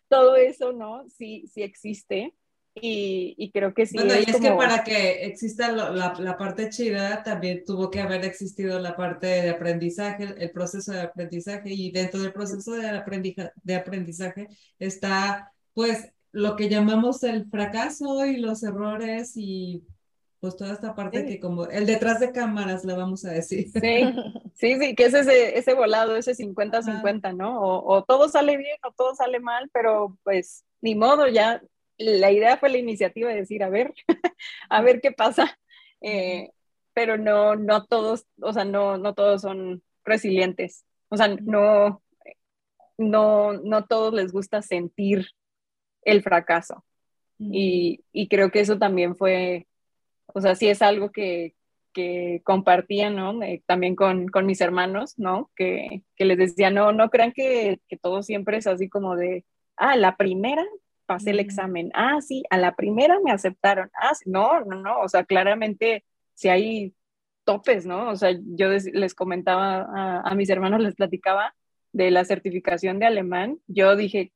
todo eso, ¿no? Sí, sí existe. Y, creo que sí. Bueno, y es que para que exista la, la, parte chida, también tuvo que haber existido la parte de aprendizaje, el proceso de aprendizaje, y dentro del proceso de, aprendizaje, de aprendizaje está, pues, lo que llamamos el fracaso y los errores y pues toda esta parte que como el detrás de cámaras le vamos a decir. Sí, sí, sí, que es ese, ese volado, ese 50-50, ¿no? O, o, todo sale bien o todo sale mal, pero pues ni modo, ya la idea fue la iniciativa de decir, a ver, a ver qué pasa. Eh, pero no, no todos, o sea, no, no todos son resilientes. O sea, no, no, no todos les gusta sentir el fracaso. Y, y, creo que eso también fue, o sea, sí es algo que, que compartía, ¿no? también con, con, mis hermanos, ¿no? Que, que, les decía, no, no crean que, que todo siempre es así como de, ah, la primera pasé el examen. Ah, sí, a la primera me aceptaron. Ah, no, no, no, o sea, claramente si hay topes, ¿no? O sea, yo les comentaba a, mis hermanos, les platicaba de la certificación de alemán, yo dije,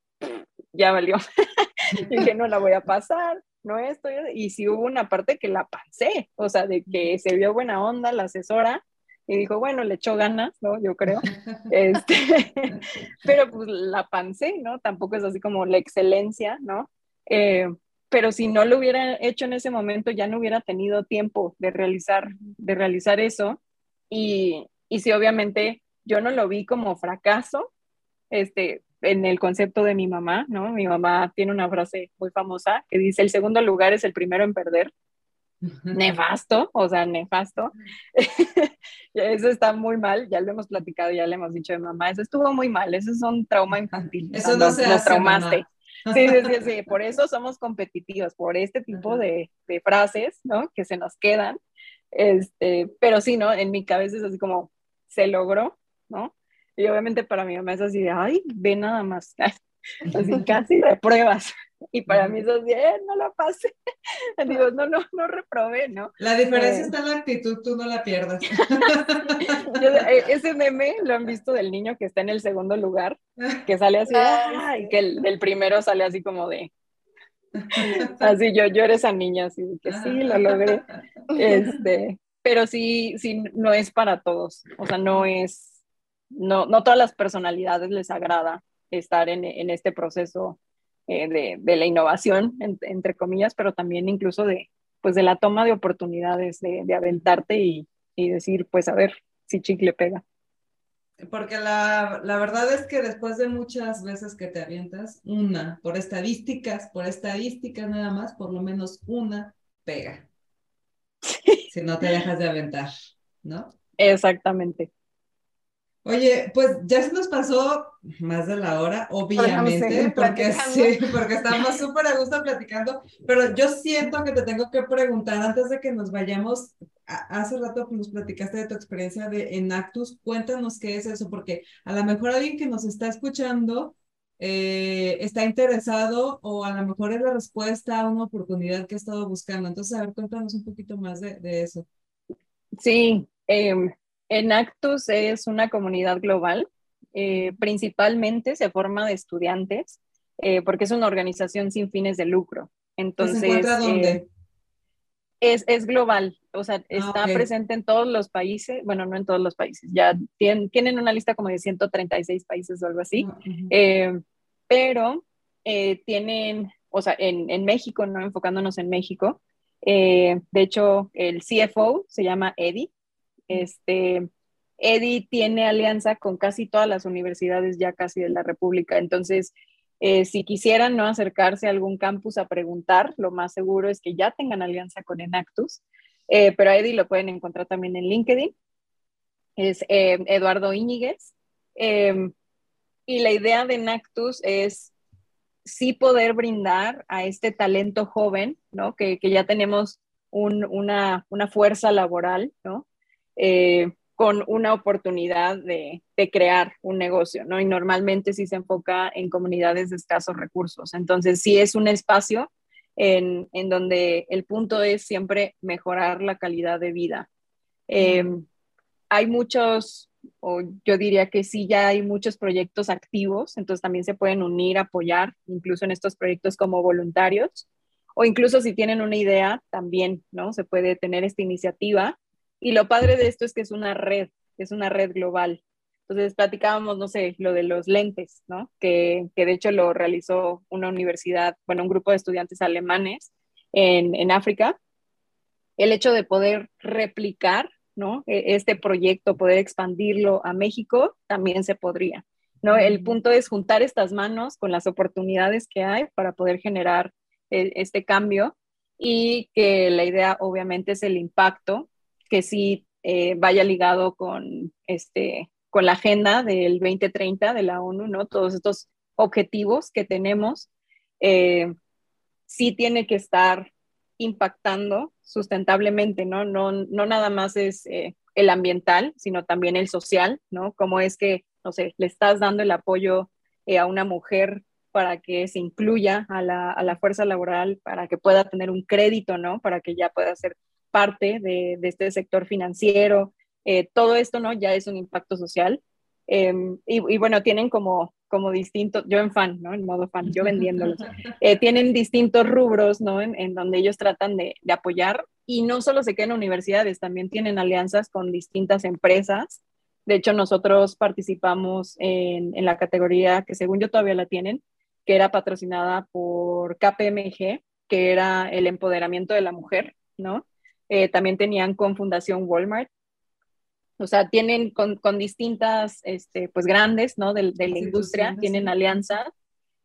ya valió, dije, no la voy a pasar, no esto, y sí hubo una parte que la pasé, o sea, de que se vio buena onda la asesora, y dijo, bueno, le echó ganas, ¿no? Yo creo. Este, pero pues la pancé, ¿no? Tampoco es así como la excelencia, ¿no? Eh, pero si no lo hubiera hecho en ese momento, ya no hubiera tenido tiempo de realizar, de realizar eso. Y, y si obviamente yo no lo vi como fracaso, este, en el concepto de mi mamá, ¿no? Mi mamá tiene una frase muy famosa que dice, el segundo lugar es el primero en perder nefasto, o sea, nefasto. eso está muy mal, ya lo hemos platicado, ya le hemos dicho de mamá, eso estuvo muy mal, eso es un trauma infantil. Eso no se hace, traumaste. Sí, sí, sí, por eso somos competitivos, por este tipo de, de, frases, ¿no? Que se nos quedan. Este, pero sí, ¿no? En mi cabeza es así como, se logró, ¿no? Y obviamente para mi mamá es así de, ay, ve nada más, así casi de pruebas. Y para mí eso es bien, no lo pasé. Digo, no, no, no reprobé, ¿no? La diferencia eh, está en la actitud, tú no la pierdas. Eh, ese meme lo han visto del niño que está en el segundo lugar, que sale así, y que el del primero sale así como de... Así yo, yo era esa niña, así que sí, lo logré. Este, pero sí, sí, no es para todos. O sea, no es, no, no todas las personalidades les agrada estar en, en este proceso eh, de, de, la innovación, entre comillas, pero también incluso de, pues de la toma de oportunidades, de, de aventarte y, y, decir, pues a ver si chicle pega. Porque la, la, verdad es que después de muchas veces que te avientas, una, por estadísticas, por estadísticas nada más, por lo menos una pega. Si no te dejas de aventar, ¿no? Exactamente. Oye, pues ya se nos pasó más de la hora, obviamente, porque sí, porque estamos súper a gusto platicando, pero yo siento que te tengo que preguntar antes de que nos vayamos, hace rato nos platicaste de tu experiencia de Enactus, cuéntanos qué es eso, porque a lo mejor alguien que nos está escuchando eh, está interesado o a lo mejor es la respuesta a una oportunidad que ha estado buscando, entonces a ver, cuéntanos un poquito más de, de eso. Sí, eh, Enactus es una comunidad global, eh, principalmente se forma de estudiantes, eh, porque es una organización sin fines de lucro. Entonces, ¿Se encuentra dónde? Eh, es, es, global, o sea, ah, está presente en todos los países, bueno, no en todos los países, ya tienen, tienen una lista como de 136 países o algo así, ah, pero tienen, o sea, en, en, México, ¿no? Enfocándonos en México, de hecho, el CFO se llama Eddie. Este, Eddie tiene alianza con casi todas las universidades ya casi de la República. Entonces, eh, si quisieran no acercarse a algún campus a preguntar, lo más seguro es que ya tengan alianza con Enactus. Eh, pero a Eddie lo pueden encontrar también en LinkedIn. Es Eduardo Íñiguez. Em, y la idea de Enactus es sí poder brindar a este talento joven, ¿no? Que, ya tenemos una, fuerza laboral, ¿no? Eh, con una oportunidad de, crear un negocio, ¿no? Y normalmente sí se enfoca en comunidades de escasos recursos. Entonces, sí es un espacio en, donde el punto es siempre mejorar la calidad de vida. Eh, hay muchos o yo diría que sí, ya hay muchos proyectos activos, entonces también se pueden unir, apoyar, incluso en estos proyectos como voluntarios, o incluso si tienen una idea, también, ¿no? Se puede tener esta iniciativa. Y lo padre de esto es que es una red, es una red global. Entonces platicábamos, no sé, lo de los lentes, ¿no? Que, que de hecho lo realizó una universidad, bueno, un grupo de estudiantes alemanes en, en África. El hecho de poder replicar ¿no? E, este proyecto, poder expandirlo a México, también se podría, ¿no? El punto es juntar estas manos con las oportunidades que hay para poder generar e, este cambio y que la idea obviamente es el impacto, que sí eh, vaya ligado con, este, con la agenda del 2030 de la ONU, ¿no? Todos estos objetivos que tenemos, eh, sí tiene que estar impactando sustentablemente, ¿no? No, no nada más es eh, el ambiental, sino también el social, ¿no? Cómo es que, no sé, le estás dando el apoyo a una mujer para que se incluya a la, a la, fuerza laboral, para que pueda tener un crédito, ¿no? Para que ya pueda ser parte de, de este sector financiero. Eh, todo esto, ¿no? Ya es un impacto social. Em, y, y, bueno, tienen como como distintos, yo en fan, ¿no? En modo fan, yo vendiéndolos. Eh, tienen distintos rubros, ¿no? En, donde ellos tratan de, apoyar y no solo se quedan en universidades, también tienen alianzas con distintas empresas. De hecho, nosotros participamos en, la categoría que según yo todavía la tienen, que era patrocinada por KPMG, que era el empoderamiento de la mujer, ¿no? Eh, también tenían con Fundación Walmart, o sea, tienen con, distintas, este, pues grandes, ¿no? De, la industria, tienen alianzas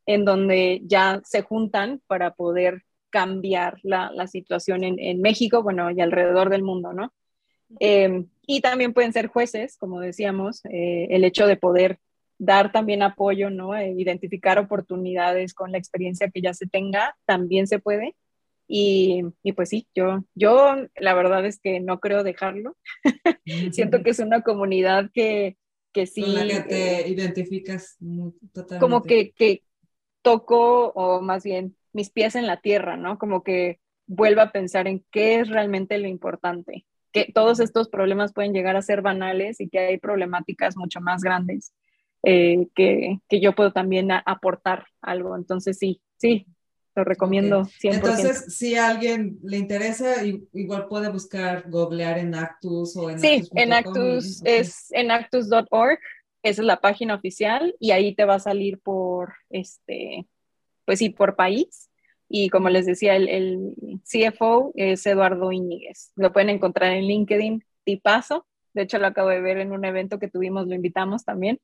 en donde ya se juntan para poder cambiar la, situación en, México, bueno, y alrededor del mundo, ¿no? Em, y también pueden ser jueces, como decíamos, eh, el hecho de poder dar también apoyo, ¿no? E identificar oportunidades con la experiencia que ya se tenga, también se puede. Y, y, pues sí, yo, yo la verdad es que no creo dejarlo. Siento que es una comunidad que, que sí. Con la que te eh, identificas totalmente. Como que, que toco, o más bien, mis pies en la tierra, ¿no? Como que vuelva a pensar en qué es realmente lo importante. Que todos estos problemas pueden llegar a ser banales y que hay problemáticas mucho más grandes eh, que, que yo puedo también aportar algo. Entonces, sí, sí, lo recomiendo 100%. Entonces, si a alguien le interesa, igual puede buscar, googlear en Actus o en Sí, en Actus es en actus.org, esa es la página oficial y ahí te va a salir por, este, pues sí, por país. Y como les decía, el, el CFO es Eduardo Íñiguez. Lo pueden encontrar en LinkedIn, tipazo. De hecho, lo acabo de ver en un evento que tuvimos, lo invitamos también.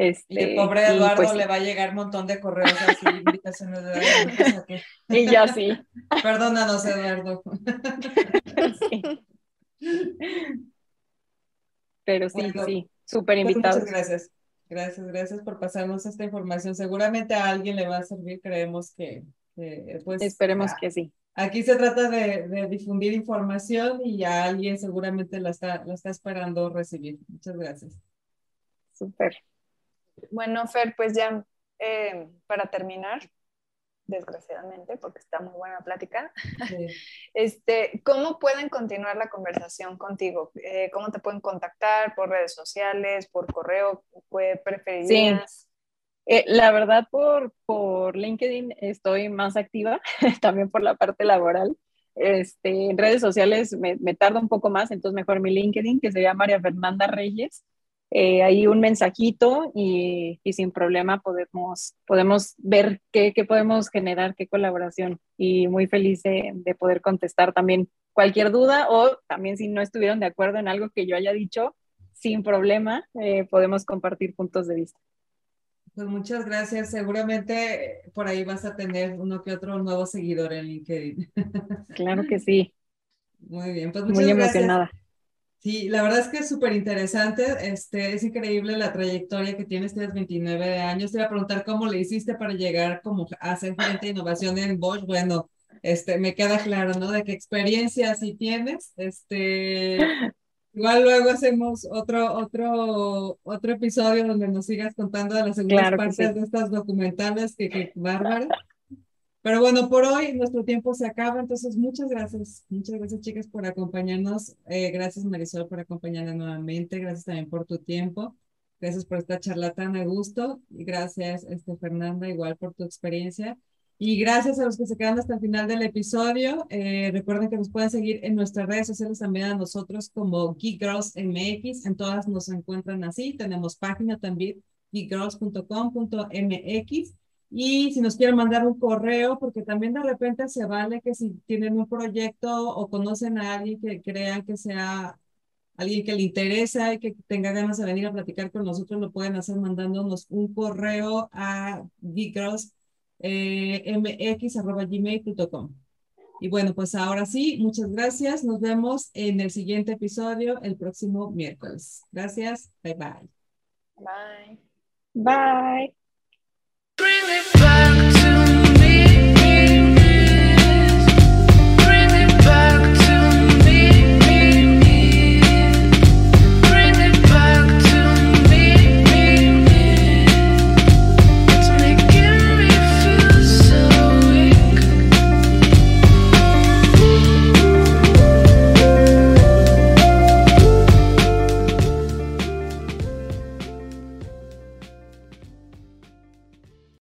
Este, el pobre Eduardo pues le va a llegar un montón de correos así, invitaciones de Eduardo. Y ya sí. Perdónanos, Eduardo. Pero sí, sí, súper pues invitados. muchas gracias. Gracias, gracias por pasarnos esta información. Seguramente a alguien le va a servir, creemos que, pues... Esperemos que sí. Aquí se trata de, de, difundir información y a alguien seguramente la está, la está esperando recibir. Muchas gracias. Súper. Bueno, Fer, pues ya eh, para terminar, desgraciadamente, porque está muy buena plática, este, ¿cómo pueden continuar la conversación contigo? Eh, ¿Cómo te pueden contactar? ¿Por redes sociales? ¿Por correo? ¿Preferirías? Sí. Eh, la verdad, por, por LinkedIn estoy más activa, también por la parte laboral. Este, en redes sociales me, me tarda un poco más, entonces mejor mi LinkedIn, que se llama María Fernanda Reyes. Eh, ahí un mensajito y, y, sin problema podemos, podemos ver qué, qué, podemos generar, qué colaboración. Y muy feliz de, de, poder contestar también cualquier duda o también si no estuvieron de acuerdo en algo que yo haya dicho, sin problema, eh, podemos compartir puntos de vista. Pues muchas gracias. Seguramente por ahí vas a tener uno que otro nuevo seguidor en LinkedIn. Claro que sí. Muy bien, pues muchas Muy emocionada. Sí, la verdad es que es súper interesante. Este, es increíble la trayectoria que tienes, tienes 29 años. Te iba a preguntar cómo le hiciste para llegar como a ser gerente de innovación en Bosch. Bueno, este, me queda claro, ¿no? De qué experiencia sí tienes. Este, Igual luego hacemos otro, otro, otro episodio donde nos sigas contando de las segundas partes de estas documentales, que, que bárbaro. Pero bueno, por hoy nuestro tiempo se acaba, entonces muchas gracias, muchas gracias chicas por acompañarnos, eh, gracias Marisol por acompañarnos nuevamente, gracias también por tu tiempo, gracias por esta charla tan a gusto y gracias este, Fernanda igual por tu experiencia. Y gracias a los que se quedan hasta el final del episodio. Eh, recuerden que nos pueden seguir en nuestras redes sociales también a nosotros como Geek Girls MX. En todas nos encuentran así. Tenemos página también geekgirls.com.mx. Y si nos quieren mandar un correo, porque también de repente se vale que si tienen un proyecto o conocen a alguien que crean que sea alguien que le interesa y que tenga ganas de venir a platicar con nosotros, lo pueden hacer mandándonos un correo a geekgirls.com eh. Y bueno, pues ahora sí, muchas gracias. Nos vemos en el siguiente episodio el próximo miércoles. Gracias. Bye bye. Bye. Bye. Bring it back